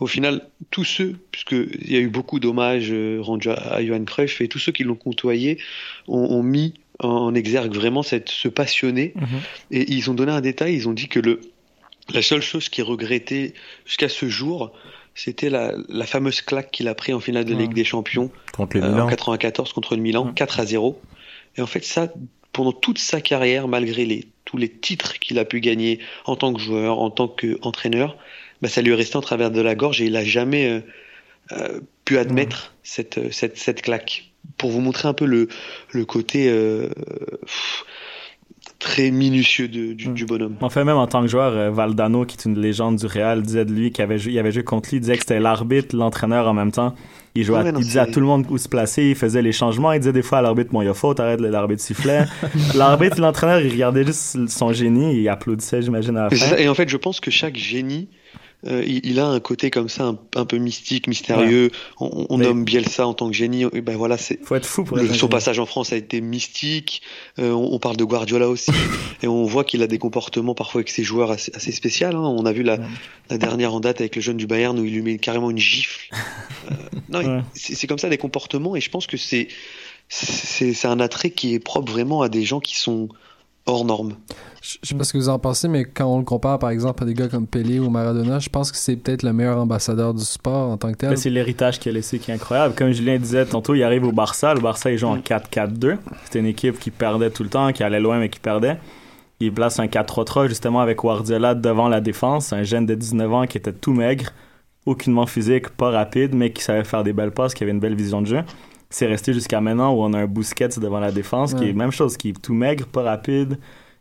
au final, tous ceux, puisqu'il y a eu beaucoup d'hommages euh, rendus à, à Johan Cruyff, et tous ceux qui l'ont côtoyé ont, ont mis en, en exergue vraiment cette, ce passionné. Et ils ont donné un détail, ils ont dit que le, la seule chose qu'il regrettait jusqu'à ce jour, c'était la, la fameuse claque qu'il a pris en finale de Ouais. Ligue des Champions Contre le euh, Milan. en 94 contre le Milan, 4 à 0. Et en fait, ça, pendant toute sa carrière, malgré les, tous les titres qu'il a pu gagner en tant que joueur, en tant qu'entraîneur, bah, ça lui est resté en travers de la gorge et il a jamais euh, euh, pu admettre cette, euh, cette, cette claque. Pour vous montrer un peu le, le côté euh, pff, très minutieux de- du, du bonhomme. En fait, même en tant que joueur, euh, Valdano, qui est une légende du Real, disait de lui qu'il avait, joué- il avait joué contre lui, il disait que c'était l'arbitre, l'entraîneur en même temps. Il, jouait Ouais, non, il disait à tout le monde où se placer, il faisait les changements, il disait des fois à l'arbitre, bon, il y a faute, arrête, l'arbitre sifflait. (laughs) l'arbitre, l'entraîneur, il regardait juste son génie et il applaudissait, j'imagine, à la fin. Et en fait, je pense que chaque génie, euh, il, il a un côté comme ça, un, un peu mystique, mystérieux. On, on Mais- nomme Bielsa en tant que génie. Et ben voilà, c'est. Faut être fou pour le- son passage en France a été mystique. Euh, on, on parle de Guardiola aussi, (laughs) et on voit qu'il a des comportements parfois avec ses joueurs assez, assez spéciaux. hein. On a vu la, la dernière en date avec le jeune du Bayern où il lui met carrément une gifle. (laughs) Euh, non, Ouais. c'est comme ça des comportements, et je pense que c'est c'est un attrait qui est propre vraiment à des gens qui sont hors normes. Je je sais pas ce que vous en pensez, mais quand on le compare par exemple à des gars comme Pelé ou Maradona, je pense que c'est peut-être le meilleur ambassadeur du sport en tant que tel. Mais c'est l'héritage qu'il a laissé qui est incroyable. Comme Julien disait tantôt, il arrive au Barça. Le Barça, il joue en 4-4-2. C'était une équipe qui perdait tout le temps, qui allait loin, mais qui perdait. Il place un 4-3-3 justement avec Guardiola devant la défense. Un jeune de 19 ans qui était tout maigre, aucunement physique, pas rapide, mais qui savait faire des belles passes, qui avait une belle vision de jeu. C'est resté jusqu'à maintenant où on a un Busquets devant la défense, qui est même chose, qui est tout maigre, pas rapide.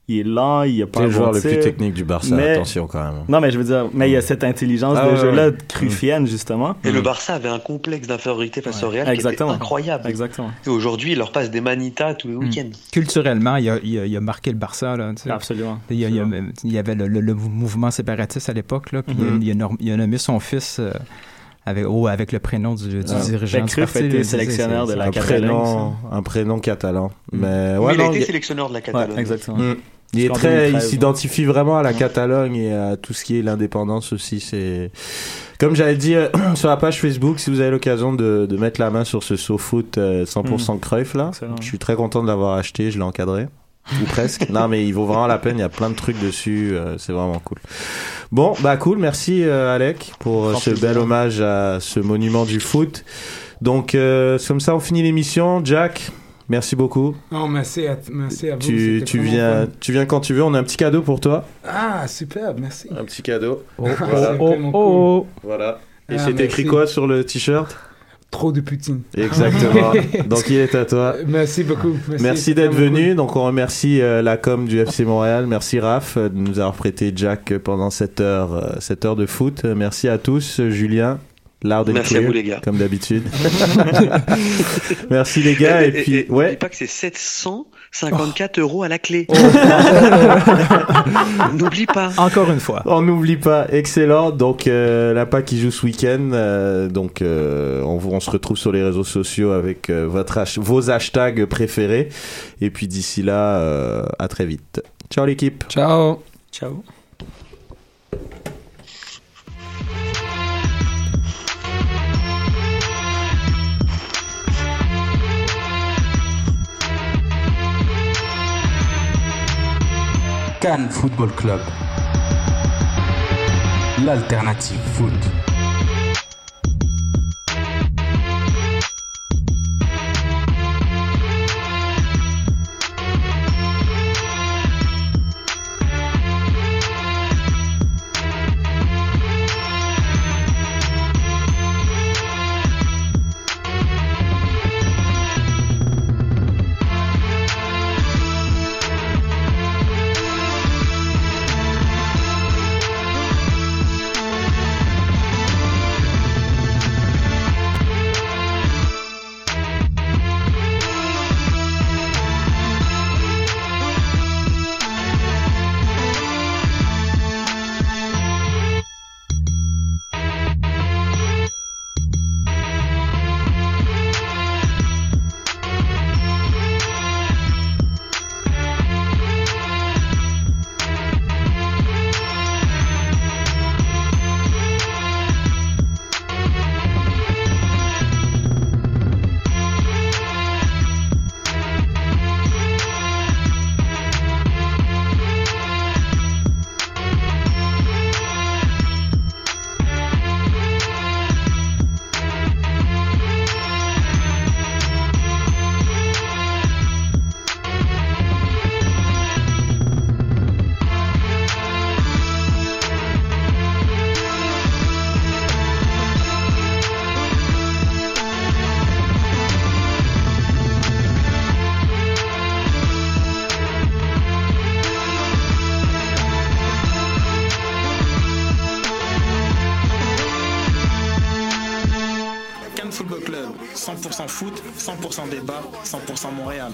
Il est lent, il a pas C'est le joueur le plus technique du Barça, Mais- attention quand même. Non, mais je veux dire, mais il y a cette intelligence Ah de ouais, jeu-là, ouais. cruffienne, justement. Et le Barça avait un complexe d'infériorité face au Real Exactement. qui était incroyable. Exactement. Et aujourd'hui, il leur passe des manitas tous les week-ends. Culturellement, il a, il a- il a marqué le Barça. Là, tu sais. Absolument. Il y, a- il y a- il y avait le, le- le mouvement séparatiste à l'époque, là, puis il a- Mhm. il, a, norm- il a nommé son fils euh, avec, oh, avec le prénom du, du Ah. dirigeant. Ben, était là, c'est- sélectionneur de la un Catalogne, prénom, un prénom catalan. Mais Mais ouais, il a non, été il- sélectionneur de la Catalogne. Ouais, exactement. Mm. Il est très, il 2013, s'identifie vraiment à la Catalogne et à tout ce qui est l'indépendance aussi. C'est comme j'avais dit euh, (clears throat) sur la page Facebook, si vous avez l'occasion de, de mettre la main sur ce SoFoot euh, 100% Cruyff là, Excellent. je suis très content de l'avoir acheté. Je l'ai encadré ou presque. non mais il vaut vraiment la peine. Il y a plein de trucs dessus. euh, c'est vraiment cool. Bon bah cool. Merci euh, Alec pour euh, ce plaisir. bel hommage à ce monument du foot. Donc euh, comme ça on finit l'émission. Jack. Merci beaucoup. Non, merci à, merci à vous. Tu, tu, viens, fun. tu viens quand tu veux. On a un petit cadeau pour toi. Ah, super, merci. Un petit cadeau. Oh, voilà. oh, oh, oh. Voilà. Et Ah, c'est écrit quoi sur le t-shirt? Trop de Poutine. Exactement. (laughs) Donc il est à toi. Merci beaucoup. Merci, d'être venu. Donc on remercie euh, la com du FC Montréal. Merci Raph de nous avoir prêté Jack pendant cette heure, euh, cette heure de foot. Merci à tous. Julien. Loud and Merci à clear, vous, les gars. Comme d'habitude. (laughs) Merci les gars. Et, puis, et, ouais. n'oublie pas que c'est 754 euros à la clé. Oh. (laughs) N'oublie pas. Encore une fois. On n'oublie pas, excellent. Donc euh, la PAC qui joue ce week-end. euh, donc euh, on, vous- on se retrouve sur les réseaux sociaux avec euh, votre hash- vos hashtags préférés. Et puis d'ici là, euh, à très vite. Ciao l'équipe. Ciao. Ciao. Cannes Football Club. L'alternative foot. 100% foot, 100% débat, 100% Montréal.